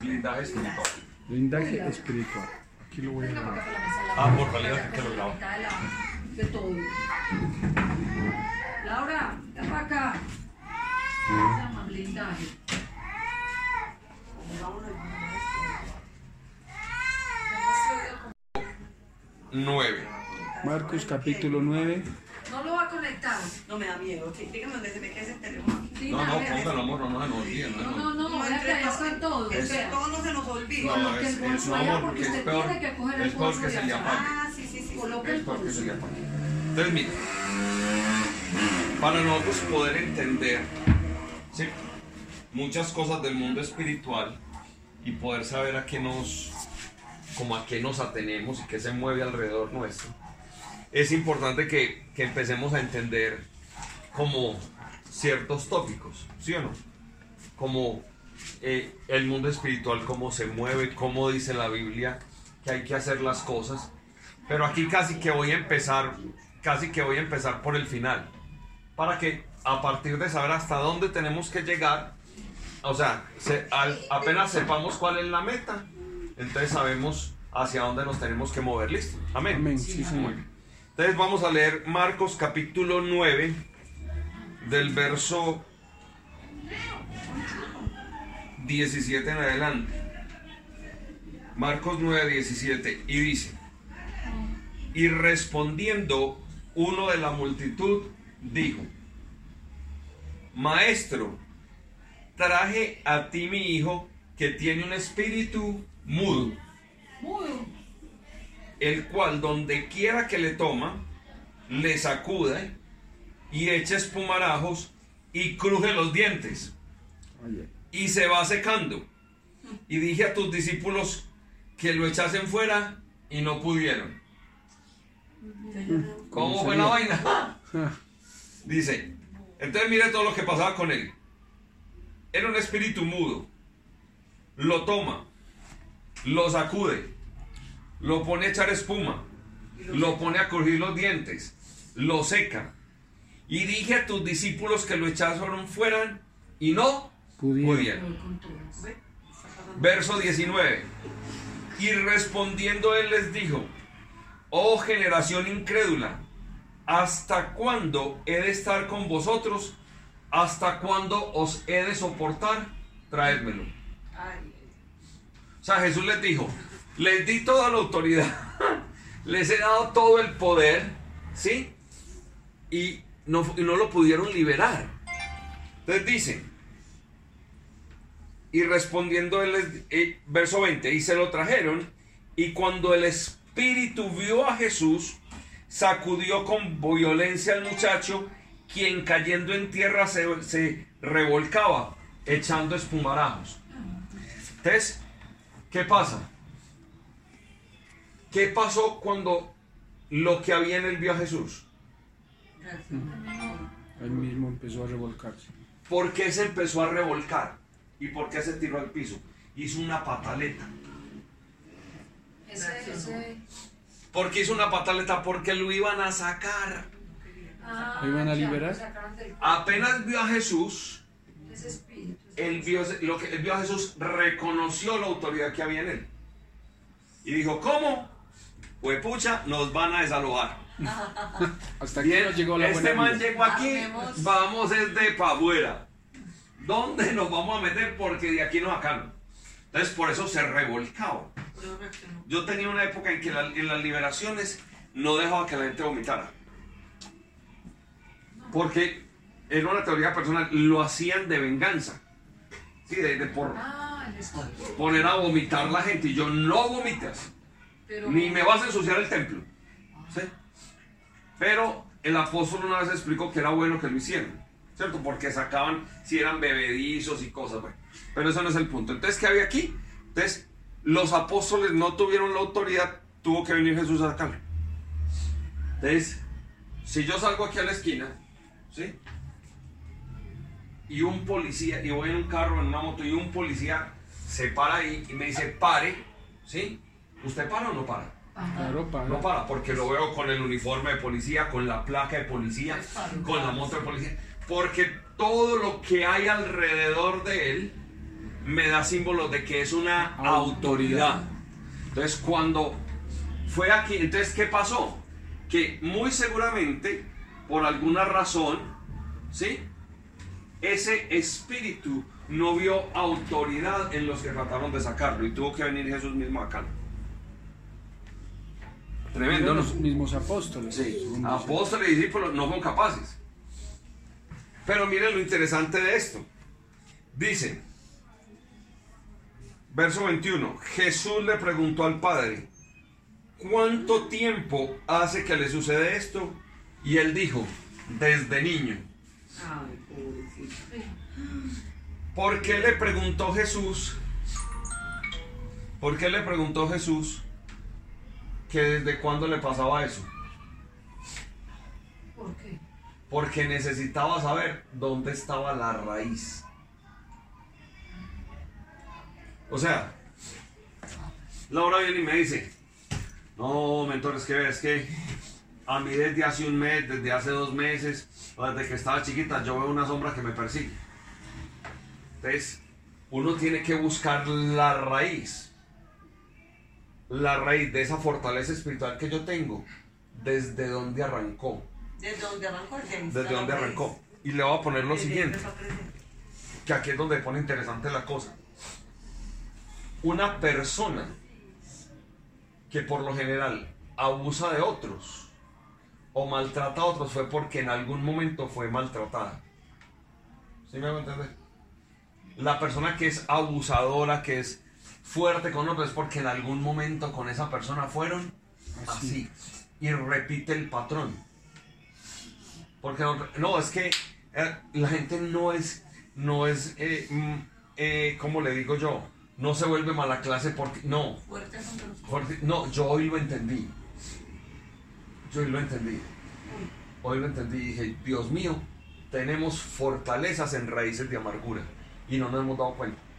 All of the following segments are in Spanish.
Blindaje espiritual. Blindaje espiritual. Aquí lo voy a grabar. Ah, por realidad que te lo grabo. de todo. Laura, ven para acá. Se llama blindaje. Nueve. Marcos capítulo 9. No lo va a conectar. No me da miedo. Dígame dónde se me queda ese teléfono. Sí, No, no, póngalo, amor, no, no se nos olvide. No, No, no, no. que todos. Es que vea. todo no se nos olvida. No, es, el es amor, porque es peor, tiene que coger el es peor que se le apague. Ah, sí, sí, sí. Coloque Es el peor que se le apague. Entonces, mire, para nosotros poder entender ¿sí? muchas cosas del mundo espiritual y poder saber a qué nos, como a qué nos atenemos y qué se mueve alrededor nuestro, es importante que, que empecemos a entender como ciertos tópicos, ¿sí o no? Como eh, el mundo espiritual, cómo se mueve, cómo dice la Biblia que hay que hacer las cosas. Pero aquí casi que voy a empezar, casi que voy a empezar por el final, para que a partir de saber hasta dónde tenemos que llegar, o sea, se- al- apenas sepamos cuál es la meta, entonces sabemos hacia dónde nos tenemos que mover, ¿listo? Amén. Amén. Sí, señor. Entonces vamos a leer Marcos capítulo 9 del verso 17 en adelante. Marcos 9, 17 y dice, y respondiendo uno de la multitud dijo, Maestro, traje a ti mi hijo que tiene un espíritu mudo Mudo. el cual donde quiera que le toma, le sacude y echa espumarajos y cruje los dientes y se va secando. Y dije a tus discípulos que lo echasen fuera y no pudieron. ¿Cómo fue la vaina? Dice, entonces mire todo lo que pasaba con él. Era un espíritu mudo. Lo toma, lo sacude, lo pone a echar espuma, lo pone a crujir los dientes, lo seca. Y dije a tus discípulos que lo echaron fueran y no Pudieron. Verso 19. Y respondiendo él les dijo, oh generación incrédula, ¿hasta cuándo he de estar con vosotros? ¿Hasta cuándo os he de soportar? Traédmelo. O sea, Jesús les dijo, les di toda la autoridad, les he dado todo el poder, ¿sí? Y no, y no lo pudieron liberar. Entonces dice, y respondiendo él, les- eh, verso 20, y se lo trajeron, y cuando el espíritu vio a Jesús, sacudió con violencia al muchacho, quien cayendo en tierra se, se revolcaba, echando espumarajos. Entonces, ¿qué pasa? ¿Qué pasó cuando lo que había en él vio a Jesús? Él mismo empezó a revolcarse. ¿Por qué se empezó a revolcar? ¿Y por qué se tiró al piso? Hizo una pataleta. Ese, ese. ¿Por qué hizo una pataleta? Porque lo iban a sacar. Ah, ¿Lo iban a liberar? Apenas vio a Jesús, él vio, lo que, él vio a Jesús, reconoció la autoridad que había en él. Y dijo, ¿cómo? Pues pucha, nos van a desalojar. Hasta aquí Bien, nos llegó la este buena man vida. llegó aquí, vamos es de pa' afuera. ¿Dónde nos vamos a meter? Porque de aquí nos sacaron. Entonces por eso se revolcaba. Yo tenía una época en que la- en las liberaciones no dejaba que la gente vomitara. Porque era una teoría personal, lo hacían de venganza. Sí, de, de por Ah, poner a vomitar la gente. Y yo no vomitas. Pero. Ni me vas a ensuciar el templo. ¿Sí? Pero el apóstol una vez explicó que era bueno que lo hicieran. ¿Cierto? Porque sacaban si eran bebedizos y cosas. Bueno, pero eso no es el punto. Entonces, ¿qué había aquí? Entonces, los apóstoles no tuvieron la autoridad. Tuvo que venir Jesús a sacarlo. Entonces, si yo salgo aquí a la esquina, ¿sí? Y un policía, y voy en un carro, en una moto, y un policía se para ahí y me dice, pare, ¿sí? ¿Usted para o no para? Ajá. Claro, para. No para, porque lo veo con el uniforme de policía, con la placa de policía, para. con la moto de policía. Porque todo lo que hay alrededor de él me da símbolo de que es una autoridad. Entonces, cuando fue aquí, entonces, ¿qué pasó? Que muy seguramente, por alguna razón, ¿sí? Ese espíritu no vio autoridad en los que trataron de sacarlo y tuvo que venir Jesús mismo acá. Tremendo, ¿no? los mismos apóstoles. Sí, apóstoles y discípulos no son capaces. Pero miren lo interesante de esto. Dice, verso 21, Jesús le preguntó al Padre, ¿cuánto tiempo hace que le sucede esto? Y él dijo, desde niño. ¿Por qué le preguntó Jesús? ¿Por qué le preguntó Jesús que desde cuándo le pasaba eso? ¿Por qué? Porque necesitaba saber dónde estaba la raíz. O sea, Laura viene y me dice, no, mentor, es que es que a mí desde hace un mes, desde hace dos meses, o desde que estaba chiquita, yo veo una sombra que me persigue. Entonces, uno tiene que buscar la raíz. La raíz de esa fortaleza espiritual que yo tengo. Desde donde arrancó. ¿Desde dónde arrancó? Desde donde arrancó. Y le voy a poner lo siguiente. Que aquí es donde pone interesante la cosa. Una persona que por lo general abusa de otros o maltrata a otros fue porque en algún momento fue maltratada. ¿Sí me hago entender? La persona que es abusadora, que es fuerte con otros, es porque en algún momento con esa persona fueron así. Y repite el patrón. Porque no, no, es que eh, la gente no es, no es, eh, mm, eh, ¿cómo le digo yo? No se vuelve mala clase porque, no, Jorge, no, yo hoy lo entendí. Yo hoy lo entendí. Hoy lo entendí y dije, Dios mío, tenemos fortalezas en raíces de amargura y no nos hemos dado cuenta.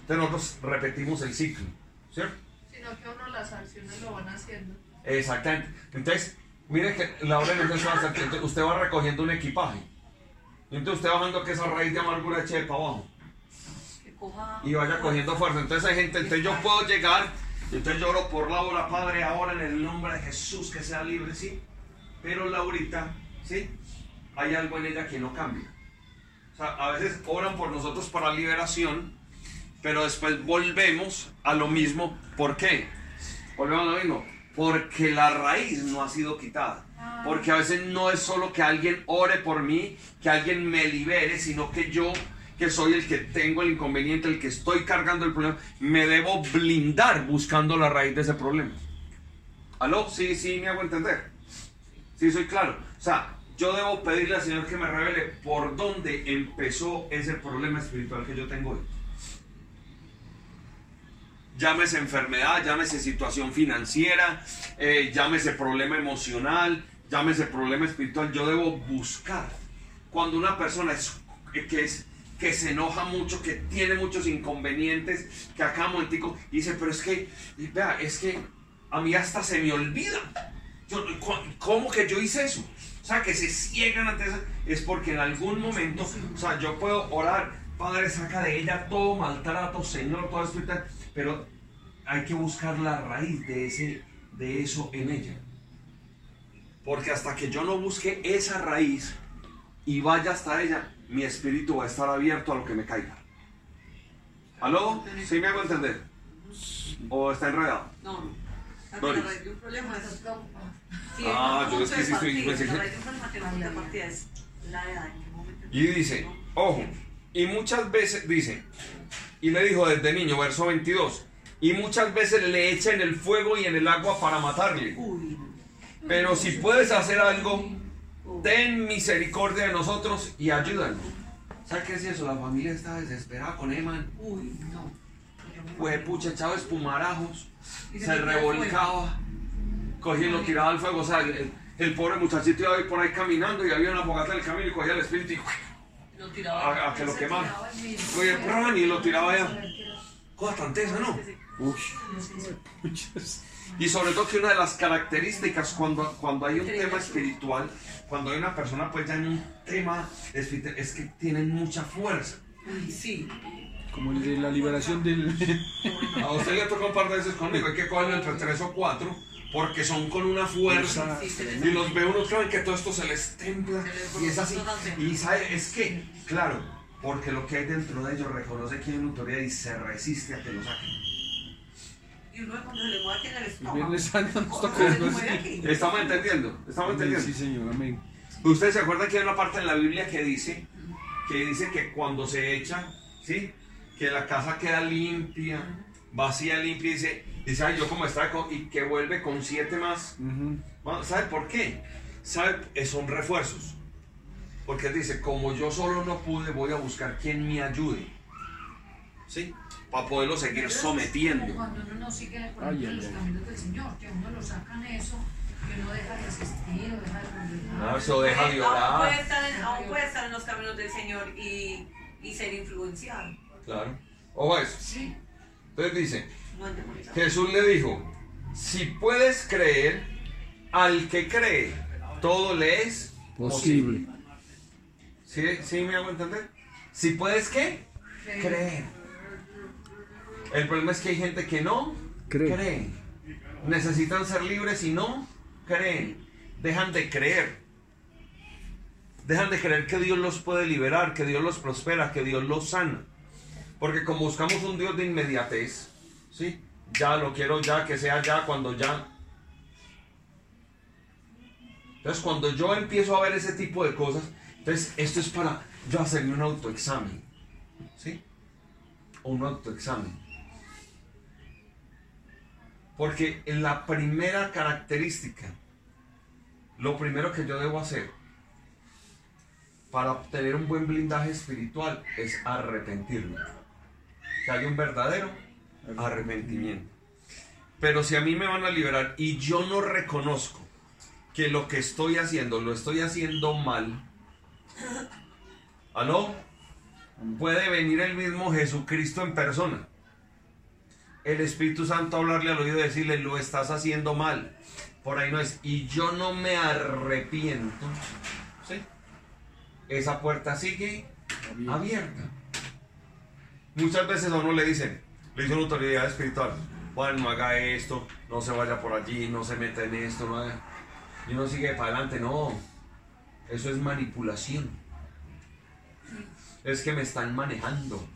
Entonces nosotros repetimos el ciclo, ¿cierto? Sino que uno las acciones lo van haciendo. Exactamente. Entonces, mire que la hora de va a entonces usted va recogiendo un equipaje. Entonces usted va bajando que esa raíz de amargura eche para abajo. y vaya cogiendo fuerza. Entonces hay gente, entonces yo puedo llegar, y entonces yo oro por Laura, Padre, ahora en el nombre de Jesús que sea libre, sí. Pero Laurita, sí, hay algo en ella que no cambia. O sea, a veces oran por nosotros para liberación, pero después volvemos a lo mismo. ¿Por qué? Volvemos a lo mismo. Porque la raíz no ha sido quitada. Porque a veces no es solo que alguien ore por mí, que alguien me libere, sino que yo, que soy el que tengo el inconveniente, el que estoy cargando el problema, me debo blindar buscando la raíz de ese problema. ¿Aló? Sí, sí, me hago entender. Sí, soy claro. O sea, yo debo pedirle al Señor que me revele por dónde empezó ese problema espiritual que yo tengo hoy. Llámese enfermedad, llámese situación financiera, eh, llámese problema emocional, llámese problema espiritual. Yo debo buscar. Cuando una persona es, que, es, que se enoja mucho, que tiene muchos inconvenientes, que acá momentico dice, pero es que, vea, es que a mí hasta se me olvida. Yo, ¿Cómo que yo hice eso? O sea, que se ciegan ante eso. Es porque en algún momento, o sea, yo puedo orar, Padre, saca de ella todo maltrato, Señor, todo espiritual, pero hay que buscar la raíz de, ese, de eso en ella. Porque hasta que yo no busque esa raíz y vaya hasta ella, mi espíritu va a estar abierto a lo que me caiga. ¿Aló? ¿Sí me hago entender? ¿O está enredado? No, no. La raíz de un problema es. Sí, Ah, yo es que sí estoy- Y dice, ojo, y muchas veces, dice, y le dijo desde niño, verso 22, y muchas veces le echa en el fuego y en el agua para matarle. Pero si puedes hacer algo, ten misericordia de nosotros y ayúdanos. ¿Sabes qué es eso? La familia está desesperada con Eman. Uy, no. Pues pucha, echaba espumarajos, se revolcaba, cogía y lo tiraba al fuego. O sea, el, el pobre muchachito iba por ahí caminando y había una fogata en el camino y cogía el espíritu y. a, a que lo tiraba el mismo. Oye, pran, y lo tiraba allá. Cosa tan tesa, ¿no? Uy, puchas. Y sobre todo que una de las características cuando, cuando hay un tema espiritual, cuando hay una persona pues ya en un tema espiritual, es que tienen mucha fuerza. Uy, sí. Como el de la liberación del. A usted le toca un par de veces conmigo, hay que cogerlo entre tres o cuatro, porque son con una fuerza. Sí, Y los ve uno creen que todo esto se les les Y es así. Y sabe, es que, claro, porque lo que hay dentro de ellos reconoce que hay una autoridad y se resiste a que lo saquen. Y uno cuando se le mueve aquí en el estómago. ¿Estamos entendiendo? ¿Estamos entendiendo? Sí, señor, amén. Ustedes se acuerdan que hay una parte en la Biblia que dice que dice que cuando se echa, ¿sí? Que la casa queda limpia, vacía, limpia, y dice, dice, ay, yo como estaba con, y que vuelve con siete más. Ujú. Bueno, ¿Sabe por qué? ¿Sabe? Eh, Son refuerzos. Porque él dice, como yo solo no pude, voy a buscar quien me ayude. ¿Sí? Para poderlo seguir Como sometiendo. Cuando uno no sigue por Ay, ejemplo, ay, los ay. caminos del Señor, que uno lo sacan eso, que uno deja de asistir o deja de congregar. No, eso deja de Aún puede, estar en, aún puede estar en los caminos del Señor y, y ser influenciado. Claro. Ojo a eso. Sí, Entonces dice. Jesús le dijo, si puedes creer, al que cree, todo le es Posible. ¿Sí, ¿Sí me hago entender? Si puedes, ¿qué? Creer. El problema es que hay gente que no Cree. cree. Necesitan ser libres y no creen. Dejan de creer. Dejan de creer que Dios los puede liberar, que Dios los prospera, que Dios los sana. Porque como buscamos un Dios de inmediatez, ¿sí? Ya lo quiero ya, que sea ya, cuando ya. Entonces cuando yo empiezo a ver ese tipo de cosas, entonces esto es para yo hacerme un autoexamen. ¿Sí? Un autoexamen. Porque en la primera característica, lo primero que yo debo hacer para obtener un buen blindaje espiritual es arrepentirme. Que haya un verdadero arrepentimiento. Pero si a mí me van a liberar y yo no reconozco que lo que estoy haciendo lo estoy haciendo mal, ¿aló? Puede venir el mismo Jesucristo en persona. El Espíritu Santo a hablarle al oído y decirle, lo estás haciendo mal. Por ahí no es. Y yo no me arrepiento. ¿sí? Esa puerta sigue abierta. Muchas veces a uno le dicen, le dicen una autoridad espiritual, bueno, no haga esto, no se vaya por allí, no se meta en esto, no haga... Y uno sigue para adelante, no. Eso es manipulación. Es que me están manejando.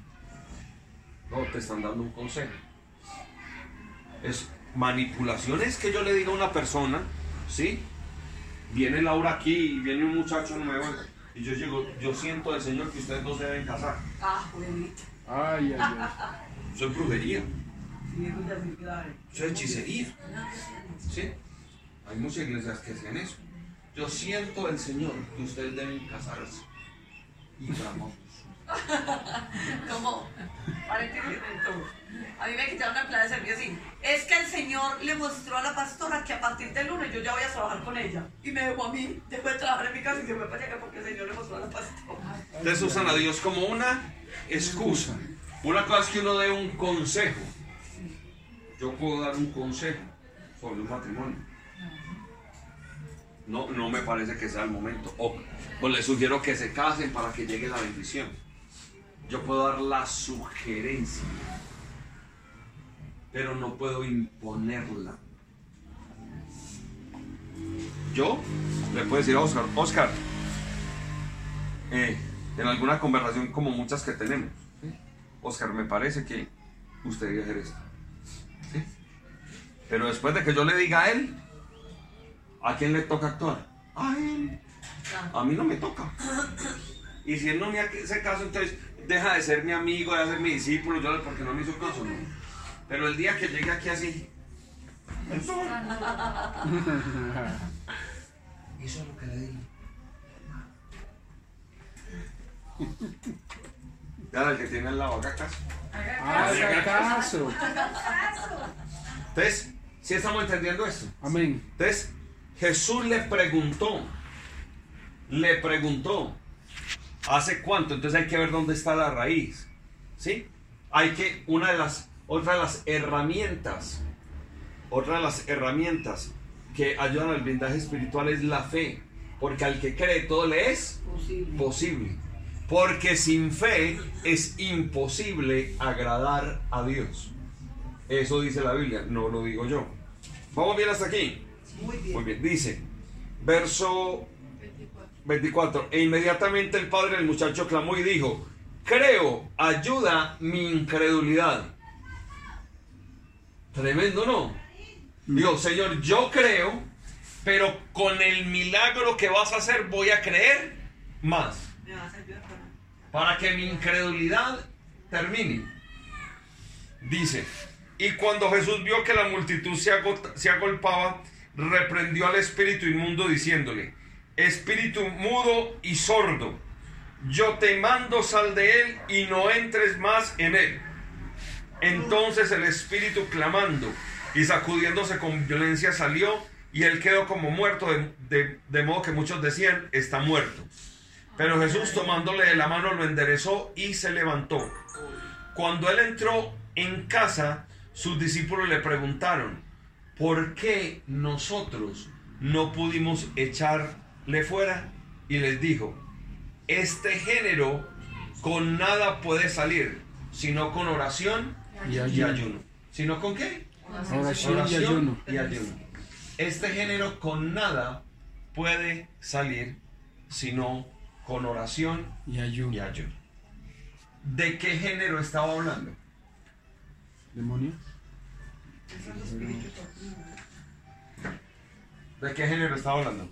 No, te están dando un consejo. Es manipulación es que yo le diga a una persona, ¿sí? Viene Laura aquí y viene un muchacho nuevo y yo llego, yo siento del Señor que ustedes dos se deben casar. Ah. Ay, ay, ay. Eso es brujería, Sí, eso es hechicería. ¿Sí? Hay muchas iglesias que hacen eso. Yo siento del Señor que ustedes deben casarse. Y vamos. Paréntesis, a mí me quitaron la empleada de servicio así. Es que el Señor le mostró a la pastora que a partir del lunes yo ya voy a trabajar con ella. Y me dejó a mí, dejó de trabajar en mi casa y se fue para allá porque el Señor le mostró a la pastora. Ustedes usan a Dios como una excusa. Una cosa es que uno dé un consejo. Yo puedo dar un consejo sobre un matrimonio. No, no me parece que sea el momento. O, o les sugiero que se casen para que llegue la bendición. Yo puedo dar la sugerencia, pero no puedo imponerla. Yo le puedo decir a Oscar, Oscar, eh, en alguna conversación como muchas que tenemos. Oscar, me parece que usted debe hacer esto. Pero después de que yo le diga a él, ¿a quién le toca actuar? A él. A mí no me toca. Y si él no me hace caso, entonces deja de ser mi amigo, deja de ser mi discípulo, yo porque no me hizo caso. Pero el día que llegue aquí así, eso, eso es lo que le digo. Ya el que tiene el lado, haga caso. Haga caso. Entonces, si estamos entendiendo esto? Amén. Entonces, Jesús le preguntó, le preguntó, ¿hace cuánto? Entonces hay que ver dónde está la raíz, ¿sí? Hay que, una de las, otra de las herramientas, otra de las herramientas que ayudan al blindaje espiritual es la fe, porque al que cree todo le es Posible. posible. Porque sin fe es imposible agradar a Dios. Eso dice la Biblia, no lo digo yo. Vamos bien hasta aquí. Muy bien. Muy bien, dice, verso 24. 24. E inmediatamente el padre del muchacho clamó y dijo, creo, ayuda mi incredulidad. Tremendo, ¿no? Digo, Señor, yo creo, pero con el milagro que vas a hacer voy a creer más. Me vas a ayudar para. Que mi incredulidad termine. Dice, y cuando Jesús vio que la multitud se, agota- se agolpaba, reprendió al espíritu inmundo diciéndole, espíritu mudo y sordo, yo te mando sal de él y no entres más en él. Entonces el espíritu clamando y sacudiéndose con violencia salió y él quedó como muerto, de, de- de modo que muchos decían, está muerto. Pero Jesús tomándole de la mano lo enderezó y se levantó. Cuando él entró en casa, sus discípulos le preguntaron, ¿por qué nosotros no pudimos echarle fuera? Y les dijo, este género con nada puede salir, sino con oración Y y ayuno. ayuno. ¿Sino con qué? Oración y ayuno. y ayuno. Este género con nada puede salir, sino con oración Y ayuno. y ayuno. ¿De qué género estaba hablando? ¿Demonio? ¿De qué género estaba hablando?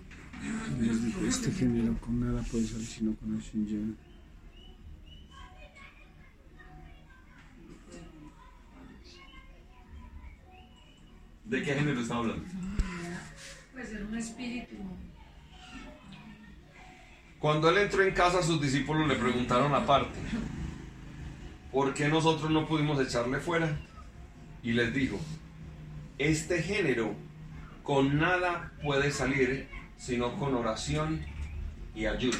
Este género con nada puede salir sino con oración y ayuno. ¿De qué género estaba hablando? Pues era un espíritu. Cuando él entró en casa, sus discípulos le preguntaron aparte, ¿por qué nosotros no pudimos echarle fuera? Y les dijo, este género con nada puede salir, sino con oración y ayuno.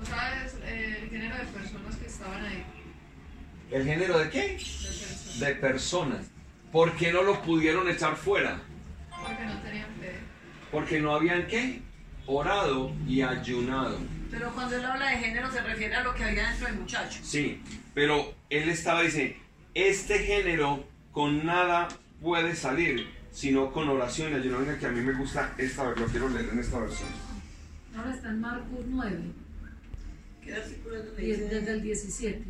O sea, es eh, el género de personas que estaban ahí. ¿El género de qué? De personas. De personas. ¿Por qué no lo pudieron echar fuera? Porque no tenían fe. Porque no habían qué? Orado y ayunado. Pero cuando él habla de género se refiere a lo que había dentro del muchacho. Sí, pero él estaba diciendo, este género con nada puede salir, sino con oración y ayuno. Mira que a mí me gusta esta, lo quiero leer en esta versión. Ahora está en Marcos 9, ¿Qué desde el 17.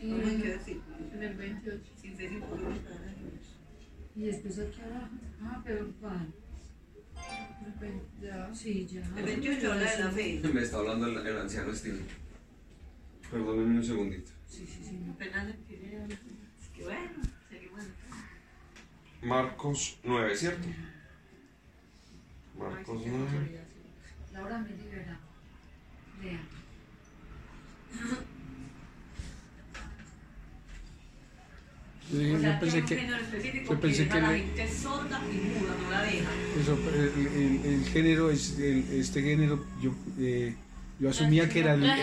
¿Cómo es? ¿Qué Eh, versículo? En el 28. Sin ser y después aquí abajo. Ah, pero ¿cuál? El 20, ya. Sí, ya. El 28 habla de la fe. Me está hablando el, el anciano Steve. Perdónenme un segundito. Sí, sí, sí. Apenas fe. Es que bueno, seguimos. Marcos 9, ¿cierto? Marcos 9. Laura me libera. Lea. Yo, O yo sea, pensé que género específico yo pensé que, la le- gente sorda y muda, no la deja. eso, el, el- el género es el- este género yo eh, yo asumía que era el, El el-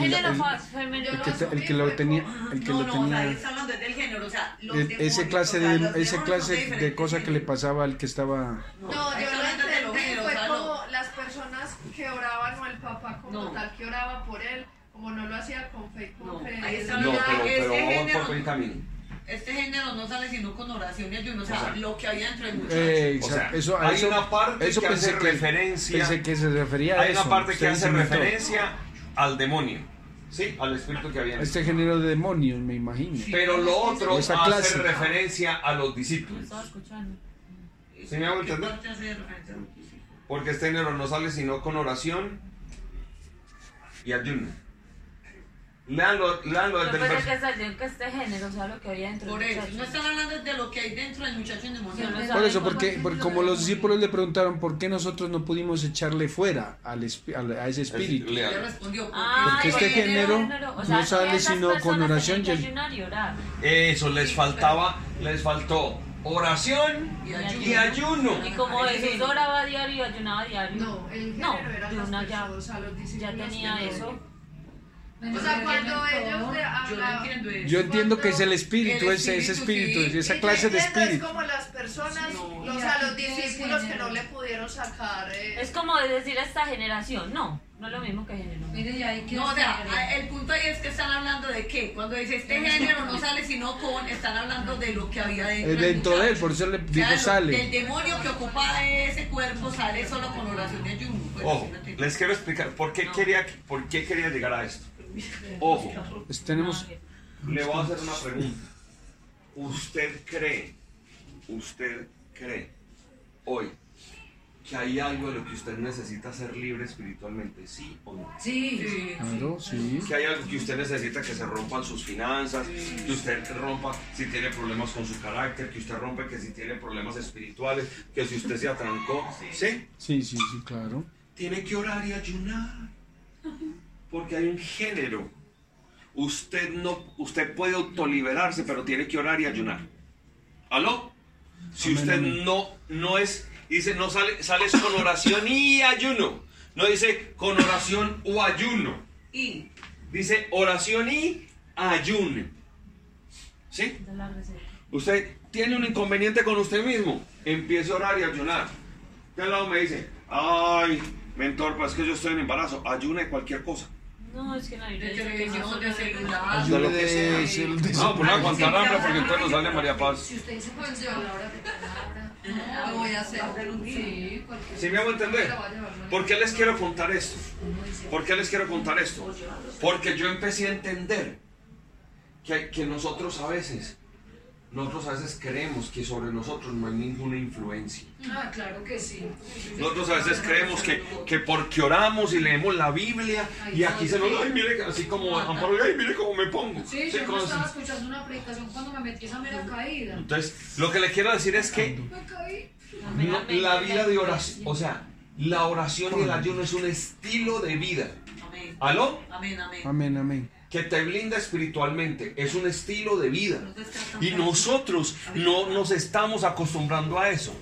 que, te- el que lo tenía el que no, lo no, o sea, ahí tenía está hablando del género, o sea, los el- demonios, ese clase o sea, de ese clase de cosa que le pasaba al que estaba No, yo lo entendí, fue como las personas que oraban o el papá como No. tal que oraba por él, como no lo hacía con fe y con No, fe. ahí está No, pero, vamos género- por buen camino. Este género no sale sino con oración y ayuno, o sea, lo que había dentro del muchacho. Eh, O sea, exacto, eso, hay eso, una parte eso que hace que, referencia- pensé que se refería a Hay eso. una parte que hace referencia al demonio, ¿sí? Al espíritu que había este género de demonios me imagino Pero lo otro Esa hace clase. referencia a los discípulos. Estaba escuchando. ¿Sí me hago ¿Qué entender? parte hace referencia a los discípulos? Porque este género no sale sino con oración y ayuno. Leanlo, leanlo desde el pensé vers- que que este género, o sea, lo que había dentro Por eso, no están hablando de lo que hay dentro del muchacho. Yo no por eso porque, porque es como lo los discípulos le preguntaron por qué nosotros no pudimos echarle fuera al a ese espíritu Ya Leanlo. respondió. ¿por Porque este porque género o sea, no sale sino con personas oración y- orar. Eso, les faltaba, les faltó oración Y ayuno. y ayuno. Y como Jesús género. oraba diario y ayunaba diario. No, el No, género eran de las una ya- personas, o sea, los Ya discípulos tenía que no- eso. No, O sea, cuando ellos le Yo no hablan. entiendo eso. Yo entiendo que es el espíritu, El ese, ese espíritu, espíritu, sí. esa clase de espíritu. Es como las personas, No. o sea, los discípulos que no le pudieron sacar. eh, Es como decir esta generación. No, no es lo mismo que género. Mire, y ahí que No, o sea, el punto ahí es que están hablando de qué. Cuando dice este género no sale sino con, están hablando de lo que había dentro. Eh, del Dentro de él, por eso le digo Claro, sale. El demonio que ocupa ese cuerpo sale solo con oración y ayuno. Pues, Ojo, les quiero explicar por qué quería, por qué quería llegar a esto. Ojo, tenemos, le voy a hacer una pregunta. ¿Usted cree, usted cree hoy que hay algo de lo que usted necesita ser libre espiritualmente? ¿Sí o no? Sí. claro, sí. Que hay algo que usted necesita que se rompan sus finanzas, que usted rompa si tiene problemas con su carácter, que usted rompe que si tiene problemas espirituales, que si usted se atrancó, ¿sí? Sí, sí, sí, claro. Tiene que orar y ayunar. Porque hay un género. Usted no, usted puede autoliberarse, pero tiene que orar y ayunar. ¿Aló? Si usted no, no es, dice, no sale, sales con oración y ayuno. No dice con oración o ayuno. Y Dice oración y ayuno. ¿Sí? Usted tiene un inconveniente con usted mismo. Empiece a orar y ayunar. De al lado me dice, ay, mentor, pues es que yo estoy en embarazo. Ayune cualquier cosa. No, es que la de televisión, no de celular. de- de- de- No, pues no aguantar hambre porque entonces nos sale María Paz. Si usted dice Pues pues yo- palabra de palabra. no, lo voy a hacer. Sí, cualquier ¿Sí me hago entender? La voy a llevar mañana. ¿Por qué les quiero contar esto? ¿Por qué les quiero contar esto? Porque yo empecé a entender que, que nosotros a veces, nosotros a veces creemos que sobre nosotros no hay ninguna influencia. Ah, claro que sí. Nosotros a veces creemos que, que porque oramos y leemos la Biblia y aquí se nos... Ay, mire, así como Amparo, ay, mire cómo me pongo. Sí, Sí, yo no estaba escuchando una predicación cuando me metí esa mera caída. Entonces, lo que le quiero decir es que no- la vida de oración, o sea, la oración y el ayuno es un estilo de vida. Amén. ¿Aló? Amén, amén. Amén, amén. Que te blinda espiritualmente. Es un estilo de vida. Y nosotros no nos estamos acostumbrando a eso.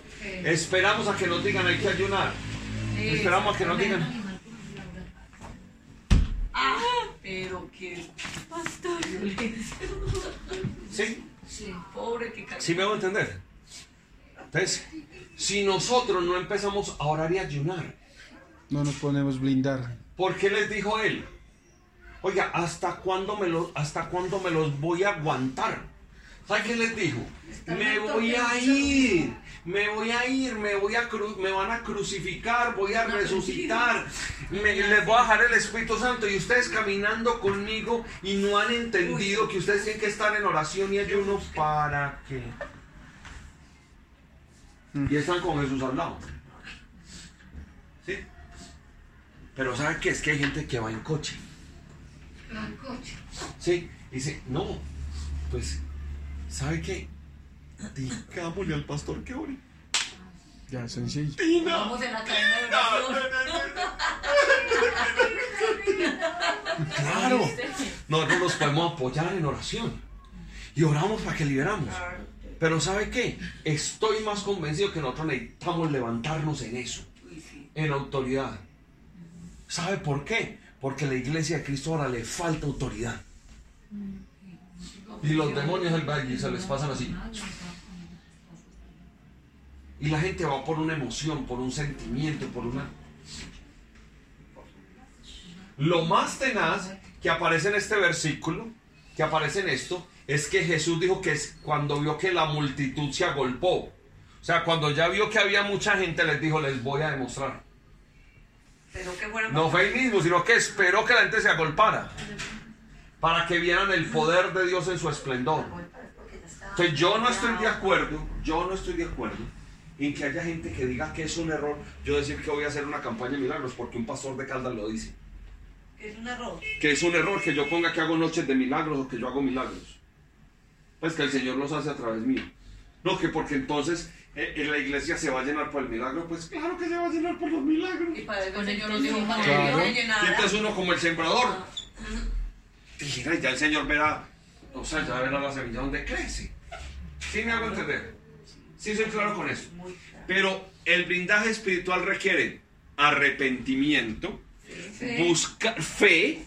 Esperamos a que nos digan hay que ayunar. Esperamos a que nos digan. Ah, pero que Pastor. ¿Sí? Sí. pobre que. ¿Sí me hago entender? Entonces, si nosotros no empezamos a orar y ayunar, No nos podemos blindar. ¿por qué les dijo él? Oiga, ¿hasta cuándo me los, hasta cuándo me los voy a aguantar? ¿Sabe qué les dijo? Me voy a ir, me voy a ir, me voy a cru- me van a crucificar, voy a resucitar, me- les voy a dejar el Espíritu Santo y ustedes caminando conmigo y no han entendido que ustedes tienen que estar en oración y ayuno para qué. Y están con Jesús al lado. ¿Sí? Pero ¿sabe qué? Es que hay gente que va en coche. Sí, dice, no, pues, ¿sabe qué? Digámosle al pastor que ore. Ya, sencillo. Tina. Vamos en la cadena de oración. Claro, nosotros nos podemos apoyar en oración y oramos para que liberamos. Pero ¿sabe qué? Estoy más convencido que nosotros necesitamos levantarnos en eso, en autoridad. ¿Sabe por qué? Porque la iglesia de Cristo ahora le falta autoridad. Y los demonios del valle se les pasan así. Y la gente va por una emoción, por un sentimiento, por una... Lo más tenaz que aparece en este versículo, que aparece en esto, es que Jesús dijo que es cuando vio que la multitud se agolpó. O sea, cuando ya vio que había mucha gente, les dijo, les voy a demostrar. Pero que fuera No fue ahí mismo, sino que esperó que la gente se agolpara. Para que vieran el poder de Dios en su esplendor. Entonces yo no estoy de acuerdo, yo no estoy de acuerdo en que haya gente que diga que es un error yo decir que voy a hacer una campaña de milagros porque un pastor de Caldas lo dice. Que es un error. Que es un error que yo ponga que hago noches de milagros o que yo hago milagros. Pues que el Señor los hace a través mío. No, que porque entonces en la iglesia se va a llenar por el milagro. Pues claro que se va a llenar por los milagros. Y para el Señor nos dijo para Claro. entonces uno como el sembrador. Dijera, ya el Señor verá, o sea, ya verá la semilla donde crece. ¿Sí me hago entender? Sí soy claro con eso. Pero el blindaje espiritual requiere arrepentimiento, buscar fe,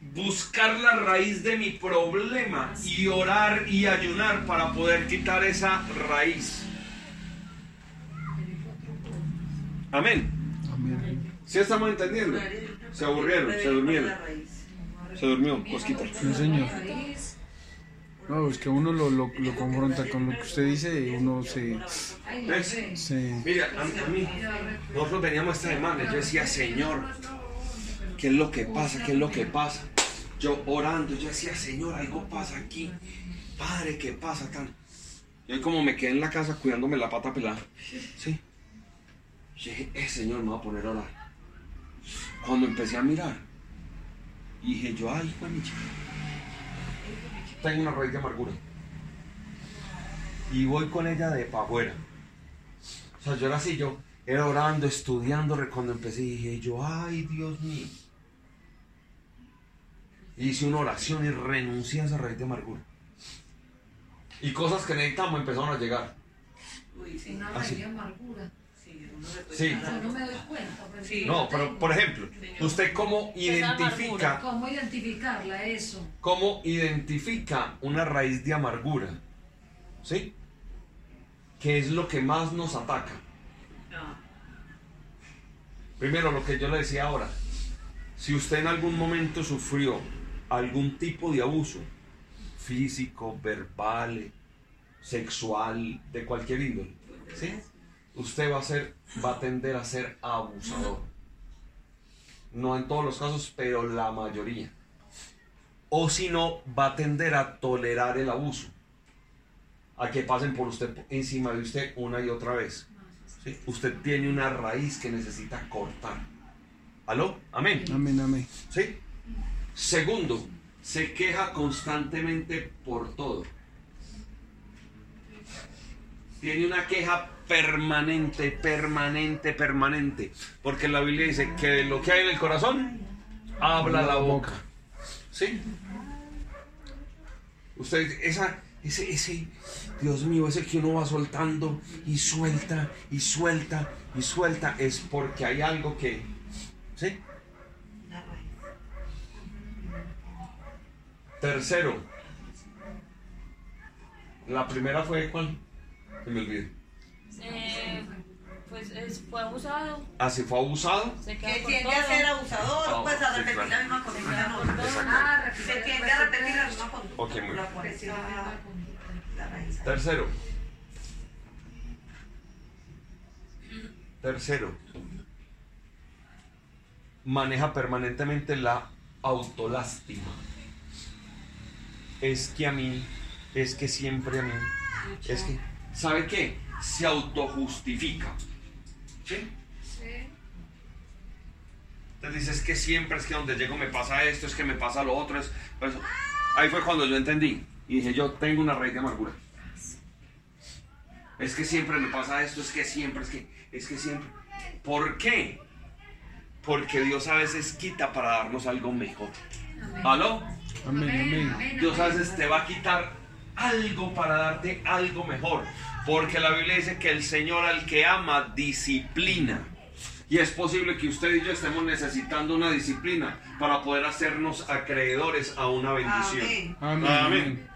buscar la raíz de mi problema y orar y ayunar para poder quitar esa raíz. Amén. Amén. ¿Sí estamos entendiendo? Se aburrieron, se durmieron. Se durmió, Cosquita. Sí, señor. No, es que uno lo, lo, lo confronta con lo que usted dice y uno se... Se Mira, a mí, nosotros veníamos esta semana, yo decía, Señor, ¿qué es lo que pasa? ¿Qué es lo que pasa? Yo orando, yo decía, Señor, algo pasa aquí. Padre, ¿qué pasa tan? Yo como me quedé en la casa cuidándome la pata pelada. Sí. Yo dije, eh, Señor, me voy a poner a orar. Cuando empecé a mirar, dije yo, ay, hijo de mi chica, Tengo una raíz de amargura. Y voy con ella de pa' afuera. O sea, yo era así, yo era orando, estudiando, cuando empecé dije yo, ay Dios mío. Hice una oración y renuncié a esa raíz de amargura. Y cosas que necesitamos empezaron a llegar. Uy, sí. Una raíz de amargura. Sí, no me doy cuenta. pero Sí. yo No, la pero tengo. por ejemplo, ¿usted cómo identifica, ¿Cómo identificarla eso? cómo identifica una raíz de amargura? ¿Sí? ¿Qué es lo que más nos ataca? No. Primero, lo que yo le decía ahora, si usted en algún momento sufrió algún tipo de abuso, físico, verbal, sexual, de cualquier índole, ¿sí? Usted va a, ser, va a tender a ser abusador. No en todos los casos, pero la mayoría. O si no, va a tender a tolerar el abuso. A que pasen por usted encima de usted una y otra vez. ¿sí? Usted tiene una raíz que necesita cortar. ¿Aló? Amén. Amén, amén. ¿Sí? Segundo, se queja constantemente por todo. Tiene una queja permanente, permanente, permanente. Porque la Biblia dice que de lo que hay en el corazón, habla la boca. ¿Sí? Usted, esa, ese, ese, Dios mío, ese que uno va soltando y suelta y suelta y suelta, es porque hay algo que, ¿sí? Tercero. La primera fue cuál? Se me olvidó. Eh, pues es- fue abusado, Ah, si fue abusado. se queda Que tiende todo. a ser abusador, Ah, pues a sí, repetir claro. la misma conducta. no. Ah, repetir- Se tiende a repetir la misma conducta. Ok, muy bien. La cual está la raíz. Tercero. Tercero. Maneja permanentemente la autolástima. Es que a mí, es que siempre a mí, es que, ¿sabe qué? Se autojustifica. ¿Sí? Sí. Entonces dices que siempre es que donde llego me pasa esto, es que me pasa lo otro. Es, pues, ahí fue cuando yo entendí y dije, yo tengo una raíz de amargura. Es que siempre me pasa esto, es que siempre, es que, es que siempre. ¿Por qué? Porque Dios a veces quita para darnos algo mejor. ¿Aló? Amén, amén. Dios a veces te va a quitar algo para darte algo mejor. Porque la Biblia dice que el Señor al que ama disciplina. Y es posible que usted y yo estemos necesitando una disciplina para poder hacernos acreedores a una bendición. Amén. Amén.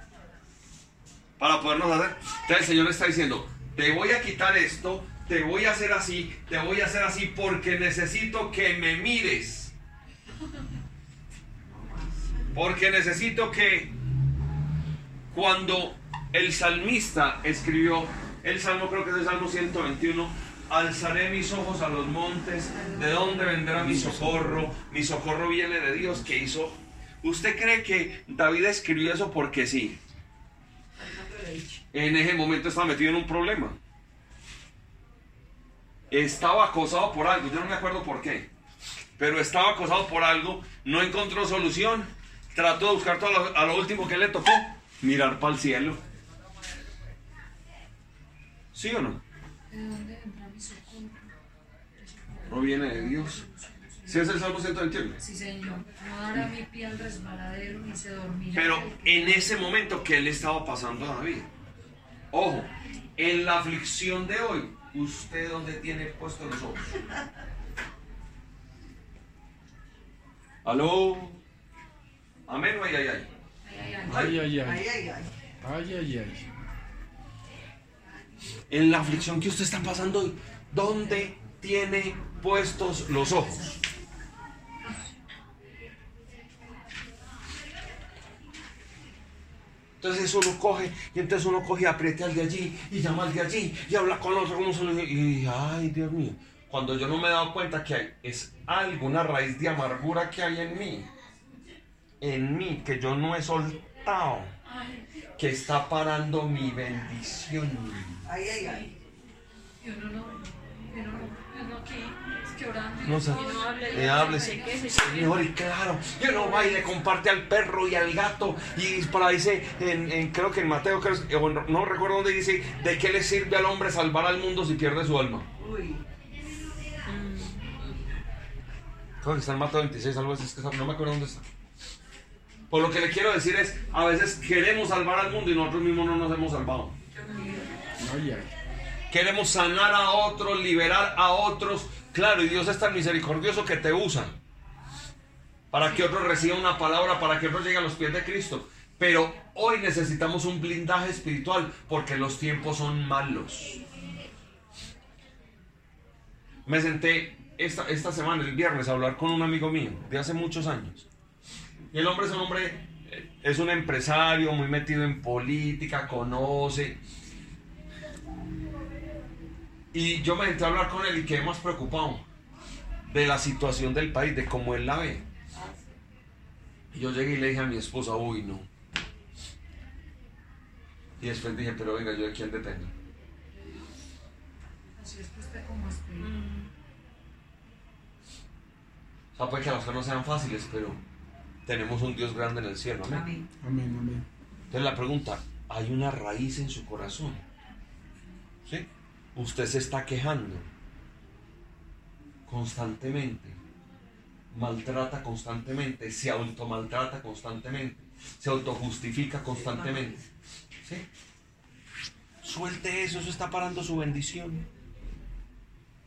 Para podernos hacer. Entonces el Señor está diciendo, te voy a quitar esto, te voy a hacer así, te voy a hacer así porque necesito que me mires. Porque necesito que cuando el salmista escribió el salmo, creo que es el salmo 121, alzaré mis ojos a los montes, ¿de dónde vendrá mi socorro? Mi socorro viene de Dios que hizo. ¿Usted cree que David escribió eso porque sí? En ese momento estaba metido en un problema. Estaba acosado por algo, yo no me acuerdo por qué, pero estaba acosado por algo, no encontró solución, trató de buscar todo a lo último que le tocó, mirar para el cielo. ¿Sí o no? ¿De dónde vendrá mi socorro? Proviene de Dios. ¿Sí es el Salmo 121? Sí, Señor. No dará mi pie al resbaladero ni se dormirá. Pero en ese momento que le estaba pasando a David. Ojo, en la aflicción de hoy, ¿usted dónde tiene puestos los ojos? ¿Aló? Amén o ay, ay, ay. Ay, ay, ay. Ay, ay, ay. Ay, ay, ay. En la aflicción que usted está pasando hoy, ¿dónde tiene puestos los ojos? Entonces uno coge, y entonces uno coge y aprieta al de allí, y llama al de allí, y habla con otro, como se lo y ay, Dios mío. Cuando yo no me he dado cuenta que hay, es alguna raíz de amargura que hay en mí, en mí, que yo no he soltado, que está parando mi bendición. Ay, ay, ay. Y uno no, y uno, y uno aquí, es que orando. y No sé. todo. Y no se se Señor, y claro, yo no va y le comparte al perro y al gato. Y por ahí dice, en, en- creo que en Mateo, creo, o no, no recuerdo dónde dice, ¿de qué le sirve al hombre salvar al mundo si pierde su alma? Uy. Creo que está en Mateo 26, algo así, es que no me acuerdo dónde está. Por lo que le quiero decir es, a veces queremos salvar al mundo y nosotros mismos no nos hemos salvado. Queremos sanar a otros, liberar a otros. Claro, y Dios es tan misericordioso que te usa para que otros reciban una palabra, para que otros lleguen a los pies de Cristo. Pero hoy necesitamos un blindaje espiritual porque los tiempos son malos. Me senté esta, esta semana, el viernes, a hablar con un amigo mío de hace muchos años. Y el hombre es un hombre, eh, es un empresario muy metido en política, conoce. Y yo me senté a hablar con él y quedé más preocupado de la situación del país, de cómo él la ve. Y yo llegué y le dije a mi esposa, uy, no. Y después dije, pero venga, yo de quién dependo. Así es que usted como. O sea, puede que las cosas no sean fáciles, pero tenemos un Dios grande en el cielo. Amén. Amén. Amén, amén. Entonces la pregunta, ¿hay una raíz en su corazón? ¿Sí? Usted se está quejando constantemente, maltrata constantemente, se automaltrata constantemente, se autojustifica constantemente. ¿Sí? Suelte eso, eso está parando su bendición.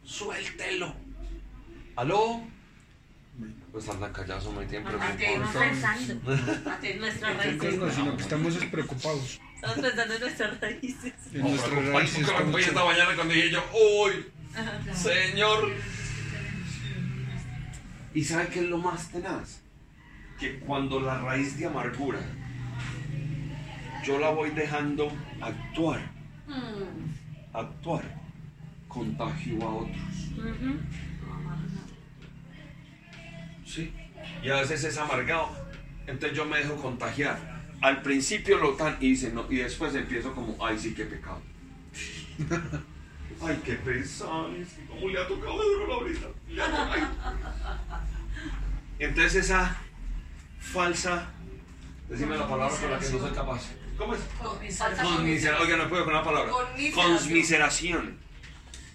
Suéltelo. ¿Aló? Pues andan callados, me tienen Estamos preocupado. pensando. Ate- Nuestras Nosotros raíces. no, sino que estamos despreocupados. Estamos pensando en nuestras raíces. En No, nuestras raíces. me como fui esta mañana cuando dije yo, uy, Señor. ¿Y sabe qué es lo más tenaz? Que cuando la raíz de amargura yo la voy dejando actuar, actuar, contagio a otros. ¿Sí? Y a veces es amargado. Entonces yo me dejo contagiar. Al principio lo tan y dice no, y después empiezo como, ay sí, qué pecado. ay, qué pesado. es que ¿Cómo le ha tocado duro ahorita? Le ha tocado, ay. Entonces esa falsa, decime la palabra con la que no soy capaz. ¿Cómo es? Conmiseración. Conmiseración. Oiga, no puedo con una palabra. Conmiseración.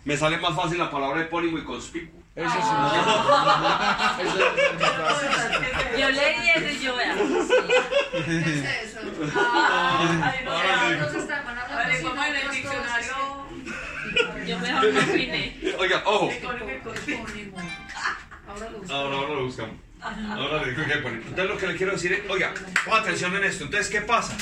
Me sale más fácil la palabra epónimo y conspicuo. Eso sí. Eso es más fácil. Yo leí eso y yo vea. ¿Qué es eso? Ay, no, no. Entonces estaban hablando Vale, como en el diccionario. Yo mejor no opine. Oiga, ojo. Ahora lo busco. Ahora, ahora lo buscamos. Ahora le digo que poner. Entonces lo que le quiero decir es, oiga, ponga atención en esto. Entonces, ¿qué pasa?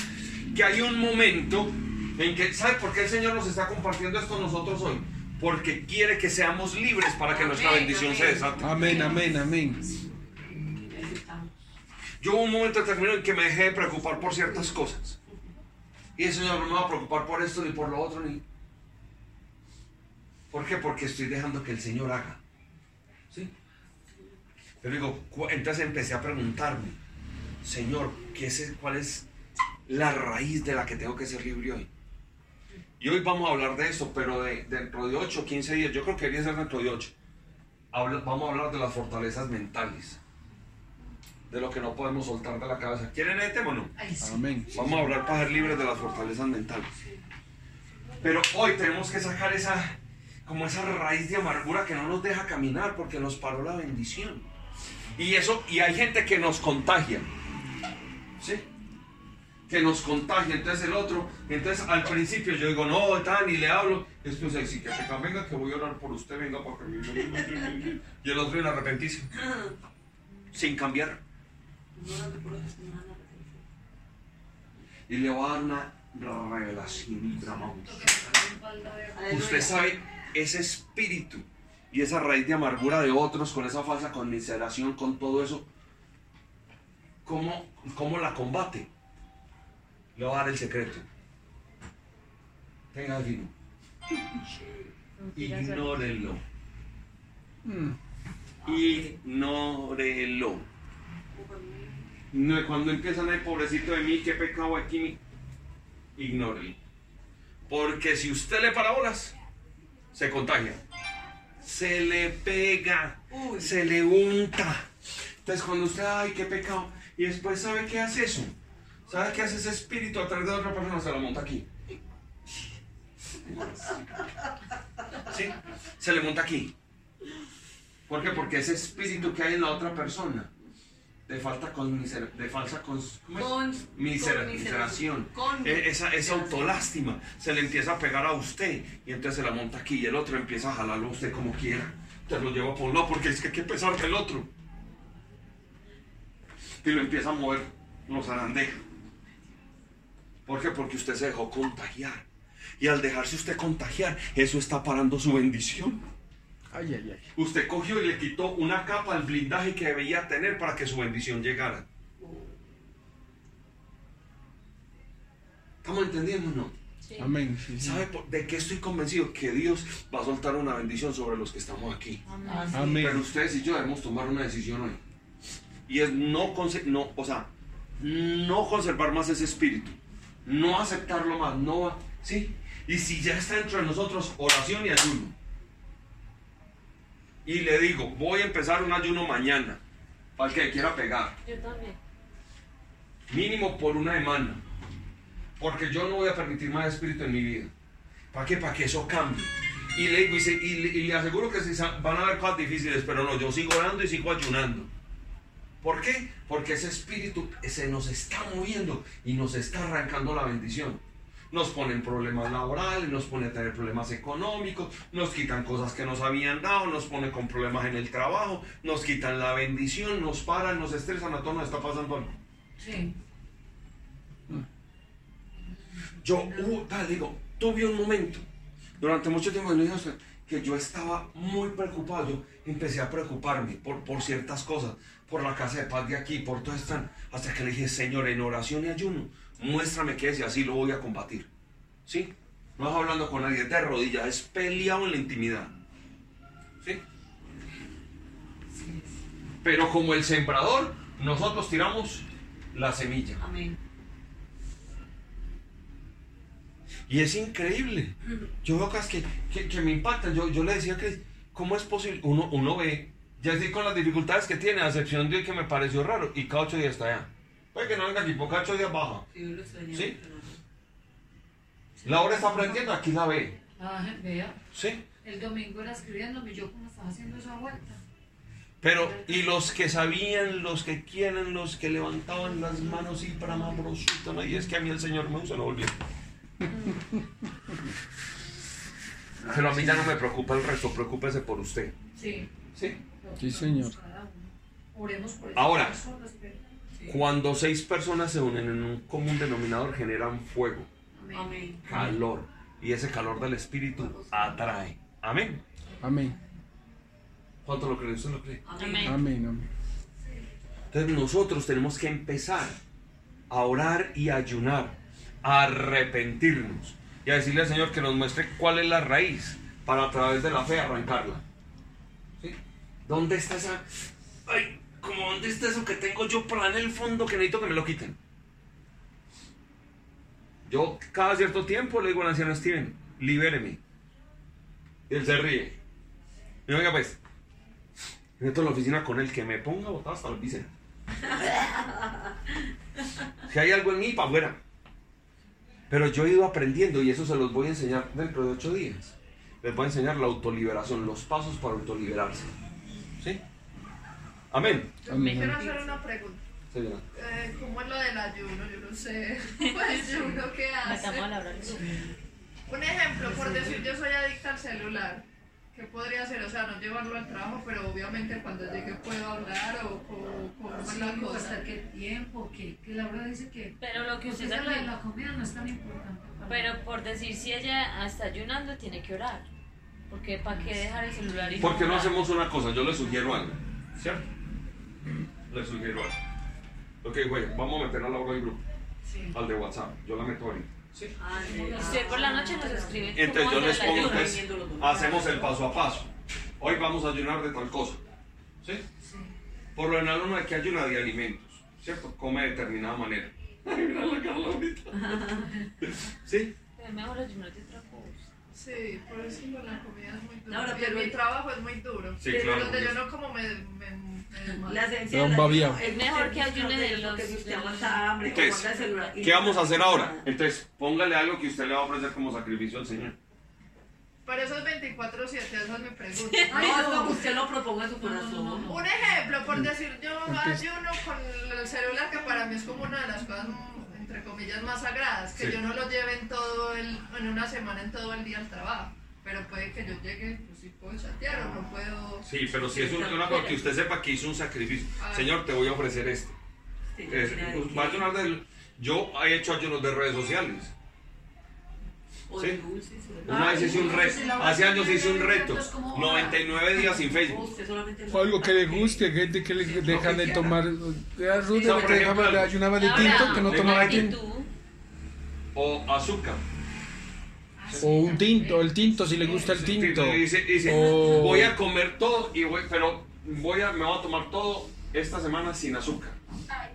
Que hay un momento en que, ¿sabe por qué el Señor nos está compartiendo esto nosotros hoy? Porque quiere que seamos libres para que nuestra Amén, bendición se desate. Amén, amén, amén. Yo hubo un momento determinado en que me dejé de preocupar por ciertas cosas. Y el Señor no me va a preocupar por esto ni por lo otro ni. ¿Por qué? Porque estoy dejando que el Señor haga. ¿Sí? Pero digo, entonces empecé a preguntarme, Señor, ¿qué es, ¿cuál es la raíz de la que tengo que ser libre hoy? Y hoy vamos a hablar de eso, pero de, dentro de 8 o 15 días, yo creo que debería ser dentro de 8. vamos a hablar de las fortalezas mentales de lo que no podemos soltar de la cabeza. ¿Quieren ese tema o no? Amén. Vamos a hablar para ser libres de las fortalezas mentales. Pero hoy tenemos que sacar esa, como esa raíz de amargura que no nos deja caminar porque nos paró la bendición. Y eso, y hay gente que nos contagia. ¿Sí? Que nos contagia. Entonces el otro, entonces al principio yo digo, no, tan, y le hablo. Después ahí sí que venga que voy a orar por usted, venga, porque... Y el otro viene arrepentirse. Sin cambiar. Y le voy a dar una revelación. Me Aleluya. Usted sabe ese espíritu y esa raíz de amargura de otros con esa falsa conmiseración, con todo eso, ¿cómo, cómo la combate? Le voy a dar el secreto. Tenga el vino. Ignórelo. Mm. Ignórelo. No, cuando empiezan a pobrecito de mí, qué pecado aquí, ignórelo. Porque si usted le parabolas, se contagia. Se le pega, Uy. se le unta. Entonces cuando usted, ay, qué pecado, y después sabe qué hace eso. ¿Sabe qué hace ese espíritu a través de otra persona? Se lo monta aquí. ¿Sí? Se le monta aquí. ¿Por qué? Porque ese espíritu que hay en la otra persona de falta con de falsa cons-. Con Misera- con miseración. Con E- Esa, esa autolástima se le empieza a pegar a usted y entonces se la monta aquí y el otro empieza a jalarlo a usted como quiera. Te lo lleva por un lado porque es que hay que pesar del otro. Y lo empieza a mover, lo zarandeja. ¿Por qué? Porque usted se dejó contagiar. Y al dejarse usted contagiar, eso está parando su bendición. Ay, ay, ay. Usted cogió y le quitó una capa al blindaje que debía tener para que su bendición llegara. ¿Estamos entendiendo o no? Sí. Amén. Sí, sí. ¿Sabe por- de qué estoy convencido? Que Dios va a soltar una bendición sobre los que estamos aquí. Amén. Pero ustedes y yo debemos tomar una decisión hoy. Y es no, no, o sea, no conservar más ese espíritu. No aceptarlo más. No, ¿sí? Y si ya está dentro de nosotros, oración y ayuno. Y le digo, voy a empezar un ayuno mañana. Para el que quiera pegar. Yo también. Mínimo por una semana. Porque yo no voy a permitir más espíritu en mi vida. ¿Para qué? Para que eso cambie. Y le, digo, y, se- y le- y le aseguro que se van a haber cosas difíciles, pero no, yo sigo orando y sigo ayunando. ¿Por qué? Porque ese espíritu se nos está moviendo y nos está arrancando la bendición. Nos ponen problemas laborales, nos pone a tener problemas económicos, nos quitan cosas que nos habían dado, nos pone con problemas en el trabajo, nos quitan la bendición, nos paran, nos estresan, a todos nos está pasando algo. Sí. Yo, uh, tal, digo, tuve un momento, durante mucho tiempo, dije que yo estaba muy preocupado. Yo empecé a preocuparme por, por ciertas cosas, por la casa de paz de aquí, por todo esto, hasta que le dije, Señor, en oración y ayuno, muéstrame qué es y así lo voy a combatir. ¿Sí? No es hablando con nadie de rodillas, es peleado en la intimidad. ¿Sí? Pero como el sembrador, nosotros tiramos la semilla. Amén. Y es increíble. Yo veo cosas que, que, que me impactan. Yo, yo le decía que, ¿cómo es posible? Uno, uno ve, ya estoy con las dificultades que tiene, a excepción de que me pareció raro, y cada ocho días está allá. Puede que no venga aquí, porque cada ocho días baja. Sí, yo lo ¿Sí? pero no. Laura está aprendiendo, aquí la ve. Ah, vea. ¿Sí? El domingo era escribiéndome yo como estaba haciendo esa vuelta. Pero, y los que sabían, los que quieren, los que levantaban las manos y para ¿no? y es que a mí el Señor me usa, lo volvió. Pero a mí ya no me preocupa el resto, preocúpese por usted. Sí. ¿Sí? Sí, señor. Oremos por Ahora. Cuando seis personas se unen en un común denominador generan fuego, Amén. Amén. calor, y ese calor del espíritu atrae. Amén. Amén. ¿Cuánto lo creen? ¿Usted lo cree? Amén. Amén. Amén. Entonces nosotros tenemos que empezar a orar y ayunar, arrepentirnos y a decirle al Señor que nos muestre cuál es la raíz para a través de la fe arrancarla. ¿Dónde está esa... Ay, como dónde está eso que tengo yo para en el fondo que necesito que me lo quiten? Yo cada cierto tiempo le digo al anciano Steven, libéreme. Y él se ríe. Y venga pues, me meto en la oficina con él, que me ponga botada hasta la vísceras. Si hay algo en mí, para afuera. Pero yo he ido aprendiendo y eso se los voy a enseñar dentro de ocho días. Les voy a enseñar la autoliberación, los pasos para autoliberarse. ¿Sí? Amén. Amén. quiero hacer una pregunta. Señora. Eh, ¿Cómo es lo del ayuno? Yo no sé. Pues yo uno que hace. Un ejemplo, por decir yo soy adicta al celular ¿Qué podría hacer? O sea, no llevarlo al trabajo, pero obviamente cuando llegue puedo hablar o, o Sí, la cosa. hasta qué tiempo, que, que Laura dice que Pero lo que usted la, sabe, la comida no es tan importante. para pero por decir si ella está ayunando tiene que orar. Porque ¿para qué dejar el celular y ¿Por qué no hacemos una cosa? Yo le sugiero algo, ¿cierto? Le sugiero algo. Ok, güey, vamos a meter a Laura al grupo, Sí. al de WhatsApp. Yo la meto ahorita. ¿Sí? Usted por la noche nos escribe Entonces yo les el pongo, ayuno. pues, hacemos el paso a paso. Hoy vamos a ayunar de tal cosa, ¿sí? Sí. Por lo general uno hay que ayunar de alimentos, ¿cierto? Come de determinada manera. Ay, mira la Carla ahorita. ¿Sí? Es mejor ayunar de otra cosa. Sí, por eso la comida es muy duro. Ahora, y en pero- mi trabajo es muy duro. Sí, pero claro, donde yo no como me, me, me. La esencia Es mejor que ayune de los- si usted aguanta hambre, Entonces, el celular ¿Qué no vamos a hacer ahora? Entonces, póngale algo que usted le va a ofrecer como sacrificio al Señor. Pero eso es 24-7, esa es mi pregunta. Ay, no, es como usted lo proponga en su corazón. Un ejemplo, por decir, yo ayuno con el celular, que para mí es como una de las cosas, mm, entre comillas, más sagradas, que Sí. yo no lo lleve en todo el, en una semana, en todo el día al trabajo. Pero puede que yo llegue, pues si puedo chatear o no puedo. Sí, pero si es un- una cosa que usted sepa que hizo un sacrificio. Señor, te voy a ofrecer esto. Sí, Es- va a del- Yo he hecho ayunos de redes sociales. O sí. Una vez hice un reto. Hace años hice un reto. Es como- 99 días sin Facebook. O algo que le guste, gente que le deja de tomar. Sí, ayunaba de tinto, que no tomaba tinto. O azúcar. O un tinto, el tinto, si le gusta el tinto. Y Dice, dice, O- voy a comer todo, y voy, pero voy a, me voy a tomar todo esta semana sin azúcar. Ay,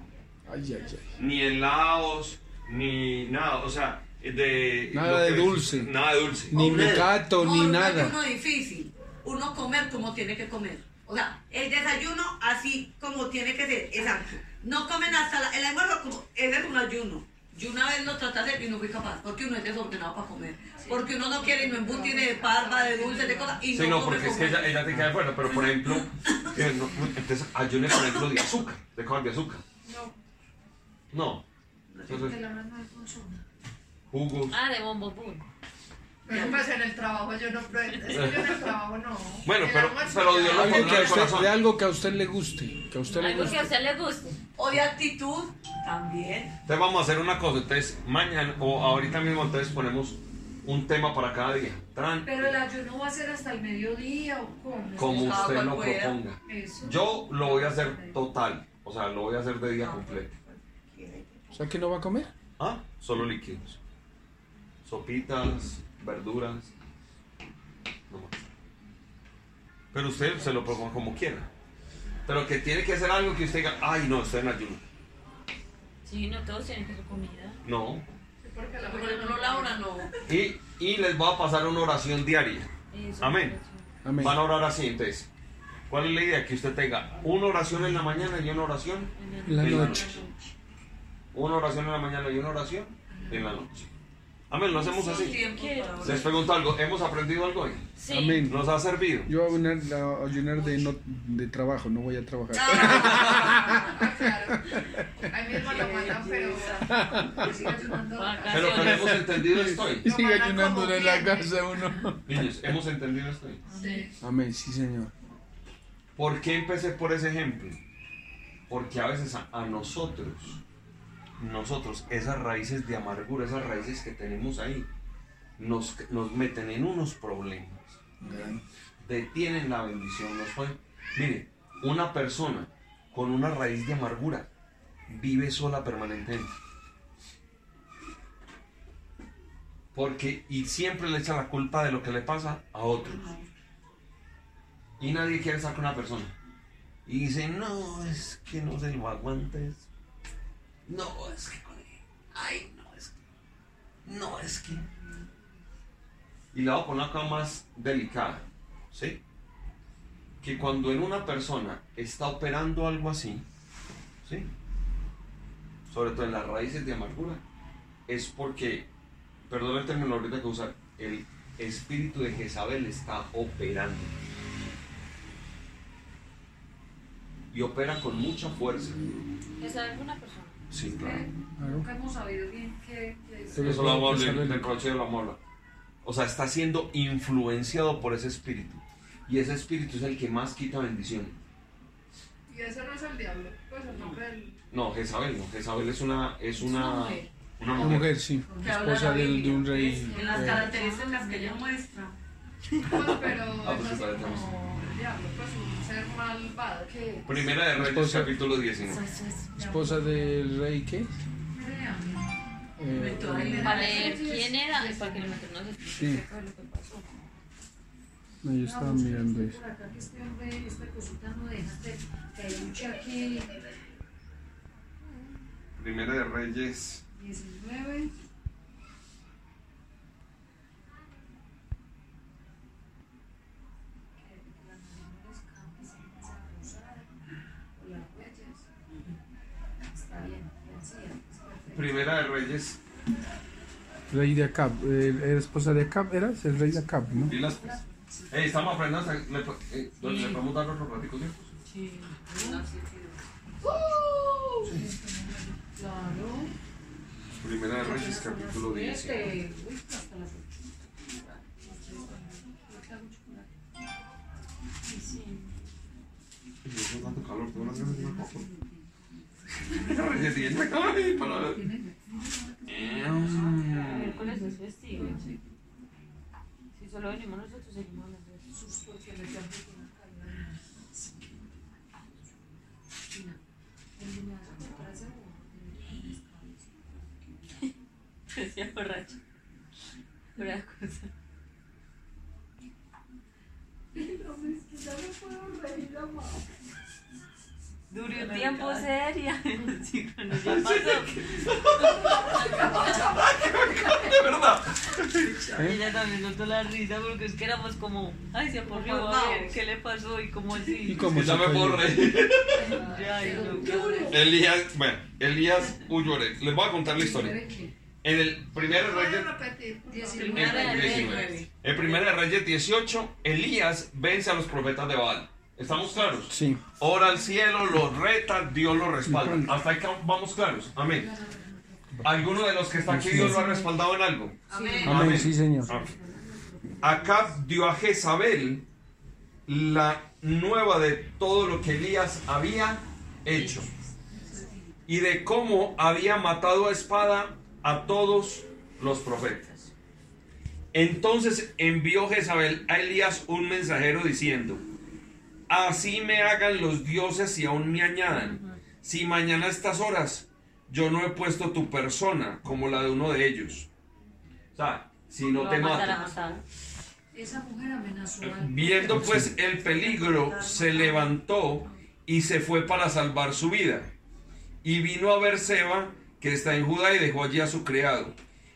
ay, ay. Ni helados, ni nada. O sea, de... Nada de dulce. Nada de dulce. Ni mecato, ni no nada. Es uno difícil. Uno comer como tiene que comer. O sea, el desayuno así como tiene que ser. Exacto. No comen hasta la- el almuerzo como ese es un ayuno. Yo una vez lo traté de hacer y no fui capaz, porque uno es desordenado para comer. Porque uno no quiere y no embutir de parva, de dulces, de cosas, y Sí, no porque es que como- ella, ella te queda acuerdo, pero por ejemplo, eh, no, entonces ayune por ejemplo de azúcar, de comer de azúcar. No. No. Que Entonces, jugos. Ah, de bombo Pero pues en el trabajo yo no, pero es que yo en el trabajo no. Bueno, El pero- pero Dios lo en el corazón. de algo que a usted le guste. Que a usted le Algo que a guste. usted le guste. O de actitud, también. Entonces vamos a hacer una cosa, entonces mañana o ahorita mismo entonces ponemos un tema para cada día. Tran, Pero el ayuno va a ser hasta el mediodía o cómo. como usted cual lo pueda. proponga. Eso. Yo lo voy a hacer total, o sea, lo voy a hacer de día completo. O sea, que no va a comer. Ah, solo líquidos. Sopitas, verduras. No más. Pero usted se lo proponga como quiera. Pero que tiene que ser algo que usted diga, ay no, estoy en ayuno. Sí, no todos tienen que su comida. No. Porque la Por mañana ejemplo, Laura no. Y, y les voy a pasar una oración diaria. Eso, Amén. Amén. Van a orar así, entonces. ¿Cuál es la idea? Que usted tenga una oración en la mañana y una oración En la en la noche. Una oración en la mañana y una oración en la noche. Amén, lo hacemos así. Les pregunto algo, ¿hemos aprendido algo hoy? Sí. Amén. ¿Nos ha servido? Yo voy a ayunar, de, no, de trabajo, no voy a trabajar. Ah, claro. Ahí mismo lo mandan, pero. Pero, pero hemos entendido esto hoy. Y sigue ayunando en la casa uno. Niños, hemos entendido esto hoy. Sí. Amén, sí, señor. ¿Por qué empecé por ese ejemplo? Porque a veces a, a nosotros, nosotros, esas raíces de amargura, esas raíces que tenemos ahí, nos, nos meten en unos problemas. Detienen la bendición. Nos ponen- Mire, una persona con una raíz de amargura vive sola permanentemente. Porque, y siempre le echa la culpa de lo que le pasa a otros. Y nadie quiere estar con una persona. Y dice, no, es que no se lo aguantes. No, es que con él. Ay, no, es que. No, es que. Y la voy a poner acá más delicada. ¿Sí? Que cuando en una persona está operando algo así, ¿sí? Sobre todo en las raíces de amargura, es porque, perdón el término ahorita que usar, el espíritu de Jezabel está operando. y opera con mucha fuerza. ¿Es alguna persona? Sí, claro. Claro. Nunca hemos sabido bien qué qué es. Eso lo vamos a del reproche de la mola. O sea, está siendo influenciado por ese espíritu. Y ese espíritu es el que más quita bendición. Y ese no es el diablo, pues el nombre del... No, Jezabel no. Jezabel es una, es una, mujer. una mujer. mujer, sí. Que habla Esposa del- de un rey. En las eh, características que ella muestra. Pues, pero Ah, pues es diablo, pues un ser malvado. ¿Qué? Primera de Reyes, Esposa. capítulo 19. Esposa del rey, ¿qué? Eh. Para leer quién era para que explique Sí. lo que pasó. no, yo estaba mirando eso. Por acá que este hombre, esta cosita no deja que, que luche aquí Primera de Reyes 19. Está bien, decía, es perfecto. Primera de Reyes. Rey de Acab. eh, ¿Era esposa de Acab? ¿Eras? El rey de Acab, ¿no? Dilas pues. Ey, estamos aprendiendo. ¿Le, po- eh, ¿le podemos dar otro ratico tiempo? Claro. Primera de Reyes, capítulo 19. Este, uy, hasta las Y hace tanto calor, tengo unas ganas de una copa. Reyes 10. Ay, para- Mm. Miércoles es festivo. Si solo venimos nosotros, seguimos. Duró un tiempo seria. Sí, cuando ya pasó. De verdad. Ella también notó la risa porque es que éramos como, ay, se aporrió, a ver qué le pasó y como ¿Y así. cómo Que ya se me horror. Elías, bueno, Elías huyó. Les voy a contar la historia. En el primer Voy Reyes. a repetir. Primera de En Reyes. el primer de Reyes 18, Elías vence a los profetas de Baal. ¿Estamos claros? Sí. Ora al cielo, los reta, Dios lo respalda. Hasta ahí vamos claros. Amén. ¿Alguno de los que está aquí Dios lo ha respaldado en algo? Amén. Amén, Amén. sí, señor. Acab dio a Jezabel la nueva de todo lo que Elías había hecho y de cómo había matado a espada a todos los profetas. Entonces envió Jezabel a Elías un mensajero diciendo, así me hagan los dioses y aún me añadan, si mañana a estas horas yo no he puesto tu persona como la de uno de ellos. O sea, si no Lo te matar. Esa mujer amenazó al Viendo pues el peligro, se levantó y se fue para salvar su vida. Y vino a ver Seba, que está en Judá, y dejó allí a su criado.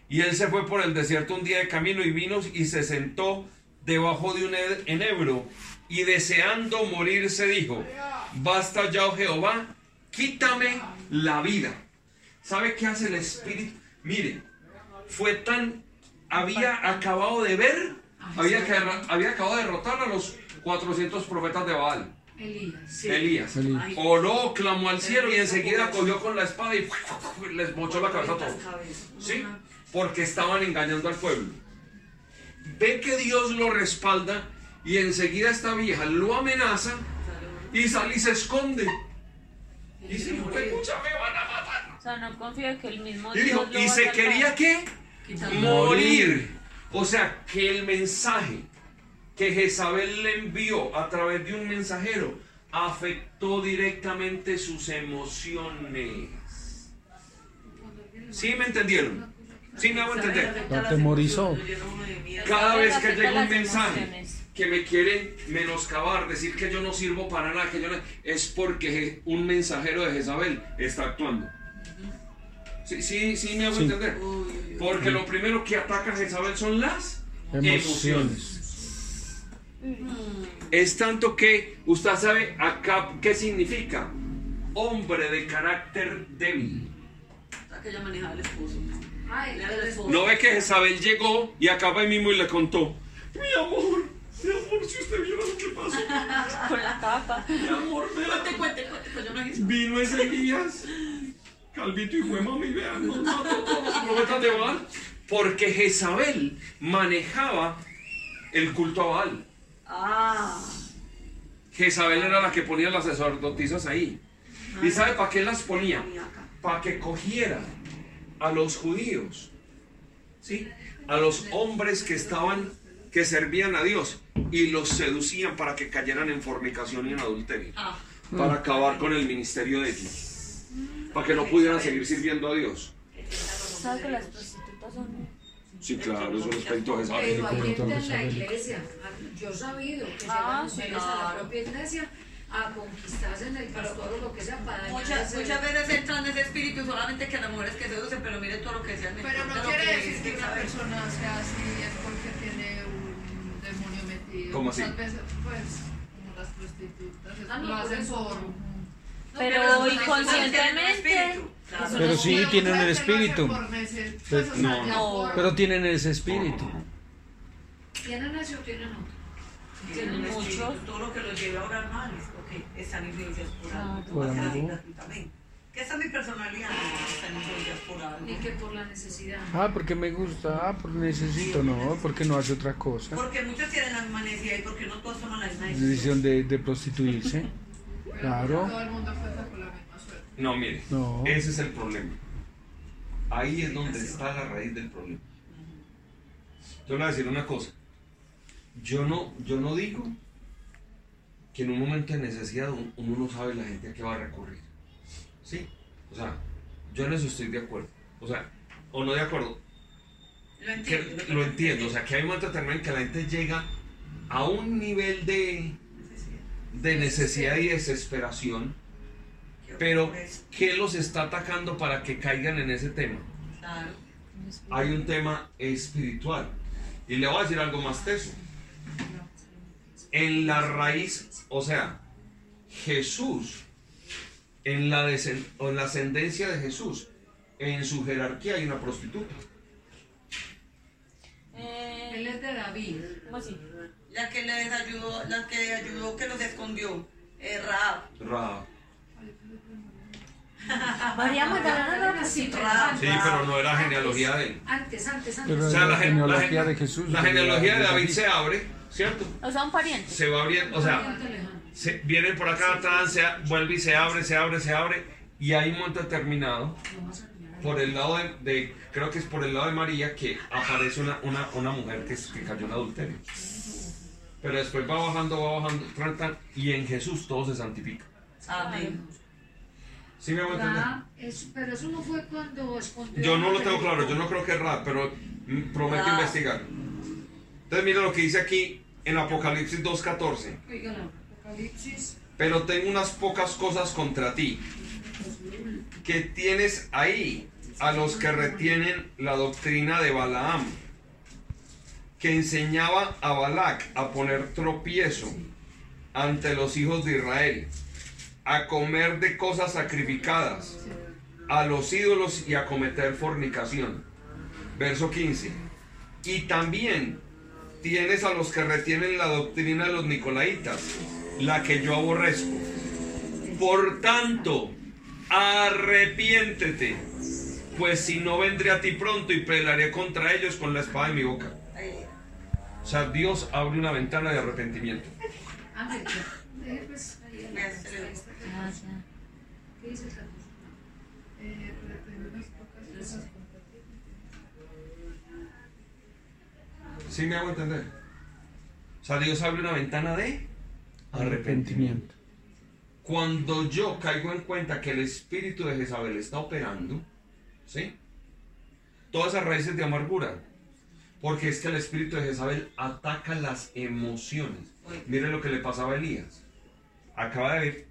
Y él se fue por el desierto un día de camino y vino y se sentó debajo de un enebro. Y deseando morirse dijo, basta ya, oh Jehová, quítame la vida. ¿Sabe qué hace el Espíritu? Mire, fue tan... Había acabado de ver, había, que- había acabado de derrotar a los 400 profetas de Baal. Elías. Elías. Elías. Oró, clamó al cielo y enseguida cogió con la espada y les mochó la cabeza a todos. ¿Sí? Porque estaban engañando al pueblo. Ve que Dios lo respalda y enseguida esta vieja lo amenaza y sale y se esconde. Y dice, escucha, me van a matar. O sea, no confía que el mismo Y dijo, Dios lo y va a se quería qué? Morir. O sea, que el mensaje que Jezabel le envió a través de un mensajero afectó directamente sus emociones. ¿Sí me entendieron? ¿Sí me hago entender? Lo atemorizó. Cada vez que llega un mensaje emociones. Que me quieren menoscabar, decir que yo no sirvo para nada, que yo no- es porque un mensajero de Jezabel está actuando. Sí, sí, sí me hago Sí. entender. Porque lo primero que ataca a Jezabel son las Emociones. Es tanto que usted sabe acá qué significa. Hombre de carácter débil. que ella manejaba el esposo. Ay, Le era el esposo. No ve que Jezabel llegó y acaba ahí mismo y le contó. Mi amor, mi amor, si usted viera lo que pasó. Con la capa. Mi amor, vea. Cuente, cuente, cuente, pues yo no hice. Vino ese Elías, Calvito y fue mami, vean, nos mató todos los profetas de Baal. Porque Jezabel manejaba el culto a Baal. Ah, Jezabel era la que ponía las sacerdotisas ahí. ¿Y sabe para qué las ponía? Para que cogiera a los judíos, ¿sí? A los hombres que estaban, que servían a Dios y los seducían para que cayeran en fornicación y en adulterio. ah. Para acabar con el ministerio de ellos. Para que no pudieran seguir sirviendo a Dios. ¿Sabes que las prostitutas son.? Sí, claro, eso es pleito de Jezabel. Pero hay gente en la iglesia, yo he sabido que Ah, llegan mujeres a la propia iglesia a conquistarse en el pastor o lo que sea para Muchas, muchas veces entran en ese espíritu solamente que las mujeres que seducen, pero mire todo lo que decía el Pero no quiere decir es que una persona sea así es porque tiene un ¿Cómo así? Veces, pues, como las prostitutas, Ah, no, lo hacen por... Pero es inconscientemente. claro. Pero sí, tienen el espíritu. Pues, pues, no, ya no. Pero tienen ese espíritu. ¿Tienen ese o tienen otro? Tienen Tienen muchos. Todo lo que los lleve a orar mal es porque están influencias por algo. Tú vas a hacer así por gratuitamente. Que esa es mi personalidad, no por algo. Ni que por la necesidad. Ah, porque me gusta, ah, porque necesito, no, porque no hace otra cosa. Porque muchos tienen la misma necesidad y porque no todos toman la misma decisión. Decisión de, de prostituirse. Claro. Todo el mundo cuenta con la misma suerte. No, mire, No. ese es el problema. Ahí es donde está la raíz del problema. Yo le voy a decir una cosa. Yo no, yo no digo que en un momento de necesidad un- uno no sabe la gente a qué va a recurrir. ¿Sí? O sea, yo en eso estoy de acuerdo. O sea, o no de acuerdo. Lo Que, entiendo. lo entiendo. O sea, que hay momentos también que la gente llega a un nivel de, de necesidad y desesperación. Pero, ¿qué los está atacando para que caigan en ese tema? Claro. Hay un tema espiritual. Y le voy a decir algo más teso. En la raíz, o sea, Jesús, en la, en la ascendencia de Jesús, en su jerarquía hay una prostituta. Él Eh, es de David. ¿Cómo así? La que les ayudó, la que ayudó que los escondió, eh, Rahab. Rahab. María Magdalena. Antes, Sí, pero no era genealogía de él. Antes, antes, antes. Pero O sea, la la, gen- la genealogía gen- de Jesús. la genealogía de David se abre, ¿cierto? O sea, un pariente. Se va abriendo, o sea, Pariente lejano. se, viene por acá atrás, se, a- vuelve y se abre, se abre, se abre, y hay un momento determinado, a por el lado de, de- creo que es por el lado de María, que aparece una, una, una mujer que, que cayó en adulterio. Pero después va bajando, va bajando, tran, tan, y en Jesús todo se santifica. Amén. ¿Sí me hago entender? Rahab, es- pero eso no fue cuando escondió. Yo no a lo tengo claro, yo no creo que es rap, pero prometo Ah. investigar. Entonces mira lo que dice aquí en Apocalipsis 2.14. Oígala, Apocalipsis. Pero tengo unas pocas cosas contra ti, que tienes ahí a los que retienen la doctrina de Balaam, que enseñaba a Balac a poner tropiezo ante los hijos de Israel, a comer de cosas sacrificadas, a los ídolos y a cometer fornicación. Verso 15. Y también tienes a los que retienen la doctrina de los nicolaitas, la que yo aborrezco. Por tanto, arrepiéntete, pues si no vendré a ti pronto y pelearé contra ellos con la espada de mi boca. O sea, Dios abre una ventana de arrepentimiento. Ángel, eh, pues, ahí, ahí, Ya ahí, se ahí le- está. Ah, ya. ¿Qué dice esta cosa? Eh, pero tengo unas pocas cosas contra ti. ¿Sí me hago entender? O sea, Dios abre una ventana de arrepentimiento. Arrepentimiento. Cuando yo caigo en cuenta que el espíritu de Jezabel está operando, ¿sí? Todas esas raíces de amargura. Porque es que el espíritu de Jezabel ataca las emociones. Mire lo que le pasaba a Elías. Acaba de ver.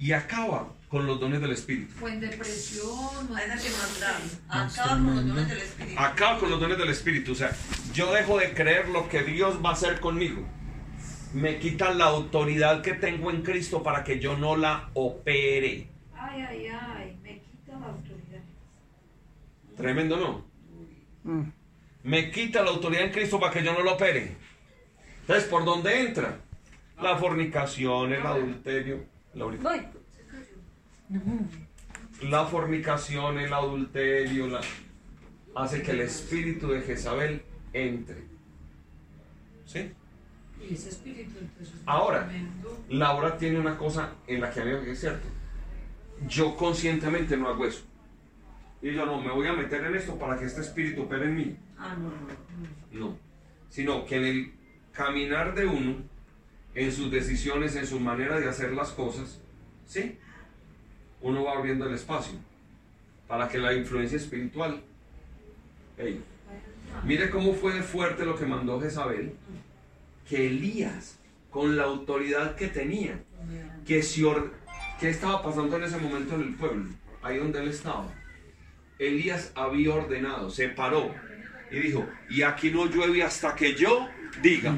Y acaba con los dones del espíritu. Fue en depresión, A esa que. Más Acaba con los dones del Espíritu. Acaba con los dones del espíritu. O sea, yo dejo de creer lo que Dios va a hacer conmigo. Me quita la autoridad que tengo en Cristo para que yo no la opere. Ay, ay, ay, me quita la autoridad. Tremendo, ¿no? Mm. me quita la autoridad en Cristo para que yo no lo opere. Entonces, ¿por dónde entra? La fornicación, el adulterio. la ahorita. La fornicación, el adulterio, la... hace que el espíritu de Jezabel entre. ¿Sí? Y ese espíritu entonces es Ahora. Laura tiene una cosa en la que a mí me parece cierto. Yo conscientemente no hago eso. Y yo no, me voy a meter en esto para que este espíritu opere en mí. Ah, no, no. No. Sino que en el caminar de uno, en sus decisiones, en su manera de hacer las cosas, ¿sí? Uno va abriendo el espacio para que la influencia espiritual. Mire cómo fue fuerte lo que mandó Jezabel, que Elías, con la autoridad que tenía, que si ¿qué estaba pasando en ese momento en el pueblo? Ahí donde él estaba. Elías había ordenado, se paró y dijo, y aquí no llueve hasta que yo diga.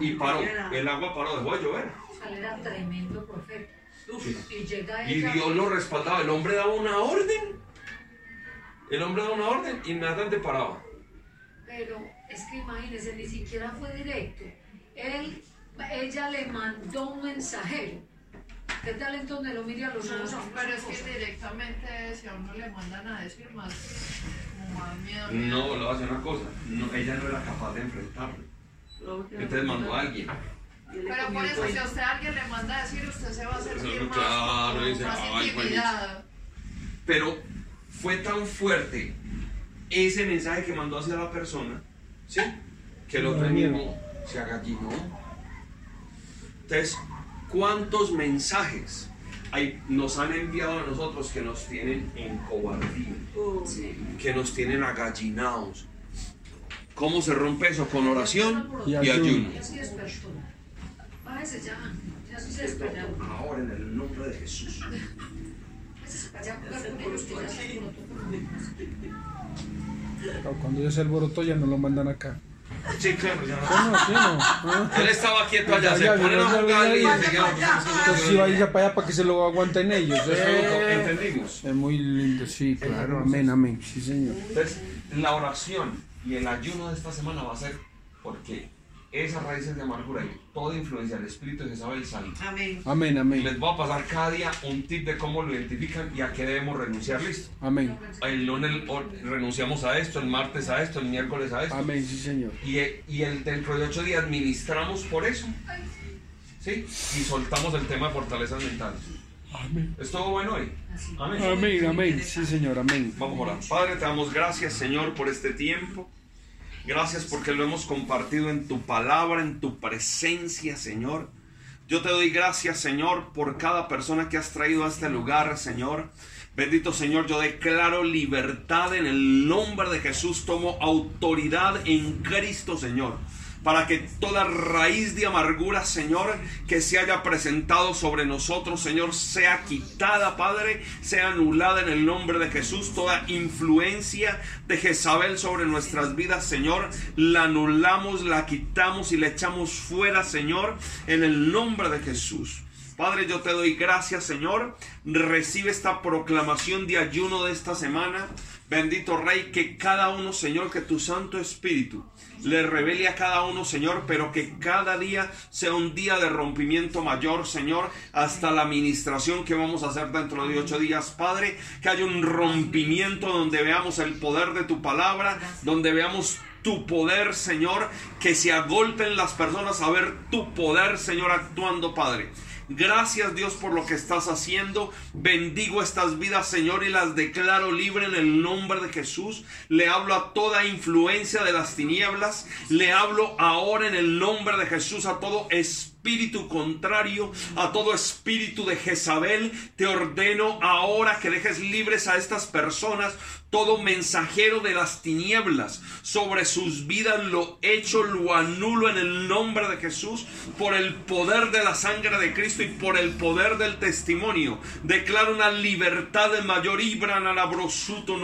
Y paró, el agua paró, dejó de llover. Era tremendo profeta. Y llega Y ella. Dios lo respaldaba, el hombre daba una orden. El hombre daba una orden y inmediatamente paraba. Pero es que imagínense, ni siquiera fue directo. Él, ella le mandó un mensajero. ¿Qué tal entonces lo mire a los ojos a uno Pero es que directamente si a uno le mandan a decir más, como más miedo. No, le voy a decir una cosa, no, ella no era capaz de enfrentarlo. Entonces mandó a alguien. Pero por eso, si a usted alguien le manda a decir, usted se va a sentir más, claro, como dice, más "Ay, intimidado. Pero fue tan fuerte ese mensaje que mandó hacia la persona, ¿sí? Que el otro mismo se agallinó. Entonces, ¿cuántos mensajes hay, nos han enviado a nosotros que nos tienen en cobardía? Que nos tienen agallinados. ¿Cómo se rompe eso? Con oración y ayuno. Ya sí Bájese ya. Ya se despertó. Ahora en el nombre de Jesús. Allá a jugar con ellos que ya se alborotó Cuando ya se alborotó ya no lo mandan acá. Sí, claro, ya no. ¿Sí no? ¿Sí no? ¿Ah? Él estaba quieto allá, se Allá, ponen a jugar y sabía. enseguida- Entonces si vaya para allá para que se lo aguanten ellos. Eso Eh, Entendimos. es muy lindo, sí, claro, amén, amén, sí señor. Entonces, la oración y el ayuno de esta semana va a ser porque esas raíces de amargura y toda influencia del espíritu de Jezabel salen. Amén. Amén, amén, les voy a pasar cada día un tip de cómo lo identifican y a qué debemos renunciar. Listo. amén, El lunes renunciamos a esto, el martes a esto, el miércoles a esto. amén, sí señor. Y, y el dentro de ocho días ministramos por eso. ¿Sí? Y soltamos el tema de fortalezas mentales. Amén. ¿Estuvo bueno hoy? Amén. Amén, amén, sí señor, amén. Vamos a orar. Padre, te damos gracias, Señor, por este tiempo. Gracias porque lo hemos compartido en tu palabra, en tu presencia, Señor. Yo te doy gracias, Señor, por cada persona que has traído a este lugar, Señor. Bendito Señor, yo declaro libertad en el nombre de Jesús. Tomo autoridad en Cristo, Señor. Para que toda raíz de amargura, Señor, que se haya presentado sobre nosotros, Señor, sea quitada, Padre, sea anulada en el nombre de Jesús. Toda influencia de Jezabel sobre nuestras vidas, Señor, la anulamos, la quitamos y la echamos fuera, Señor, en el nombre de Jesús. Padre, yo te doy gracias, Señor. Recibe esta proclamación de ayuno de esta semana. Bendito Rey, que cada uno, Señor, que tu Santo Espíritu le revele a cada uno, Señor, pero que cada día sea un día de rompimiento mayor, Señor, hasta la administración que vamos a hacer dentro de ocho días, Padre, que haya un rompimiento donde veamos el poder de tu palabra, donde veamos tu poder, Señor, que se agolpen las personas a ver tu poder, Señor, actuando, Padre. Gracias Dios por lo que estás haciendo. Bendigo estas vidas, Señor, y las declaro libre en el nombre de Jesús. Le hablo a toda influencia de las tinieblas. Le hablo ahora en el nombre de Jesús a todo espíritu contrario, a todo espíritu de Jezabel. Te ordeno ahora que dejes libres a estas personas. Todo mensajero de las tinieblas sobre sus vidas lo hecho, lo anulo en el nombre de Jesús por el poder de la sangre de Cristo y por el poder del testimonio. Declaro una libertad de mayor ibran a la brosuto.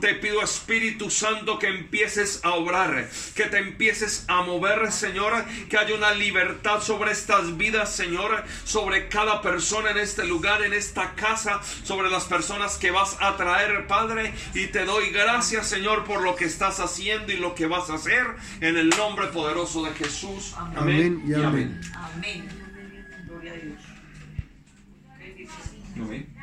Te pido Espíritu Santo que empieces a obrar, que te empieces a mover, Señor, que haya una libertad sobre estas vidas, Señor, sobre cada persona en este lugar, en esta casa, sobre las personas que vas a traer, Padre, y te doy gracias, Señor, por lo que estás haciendo y lo que vas a hacer en el nombre poderoso de Jesús. Amén y amén. Amén. Gloria a Dios. Amén.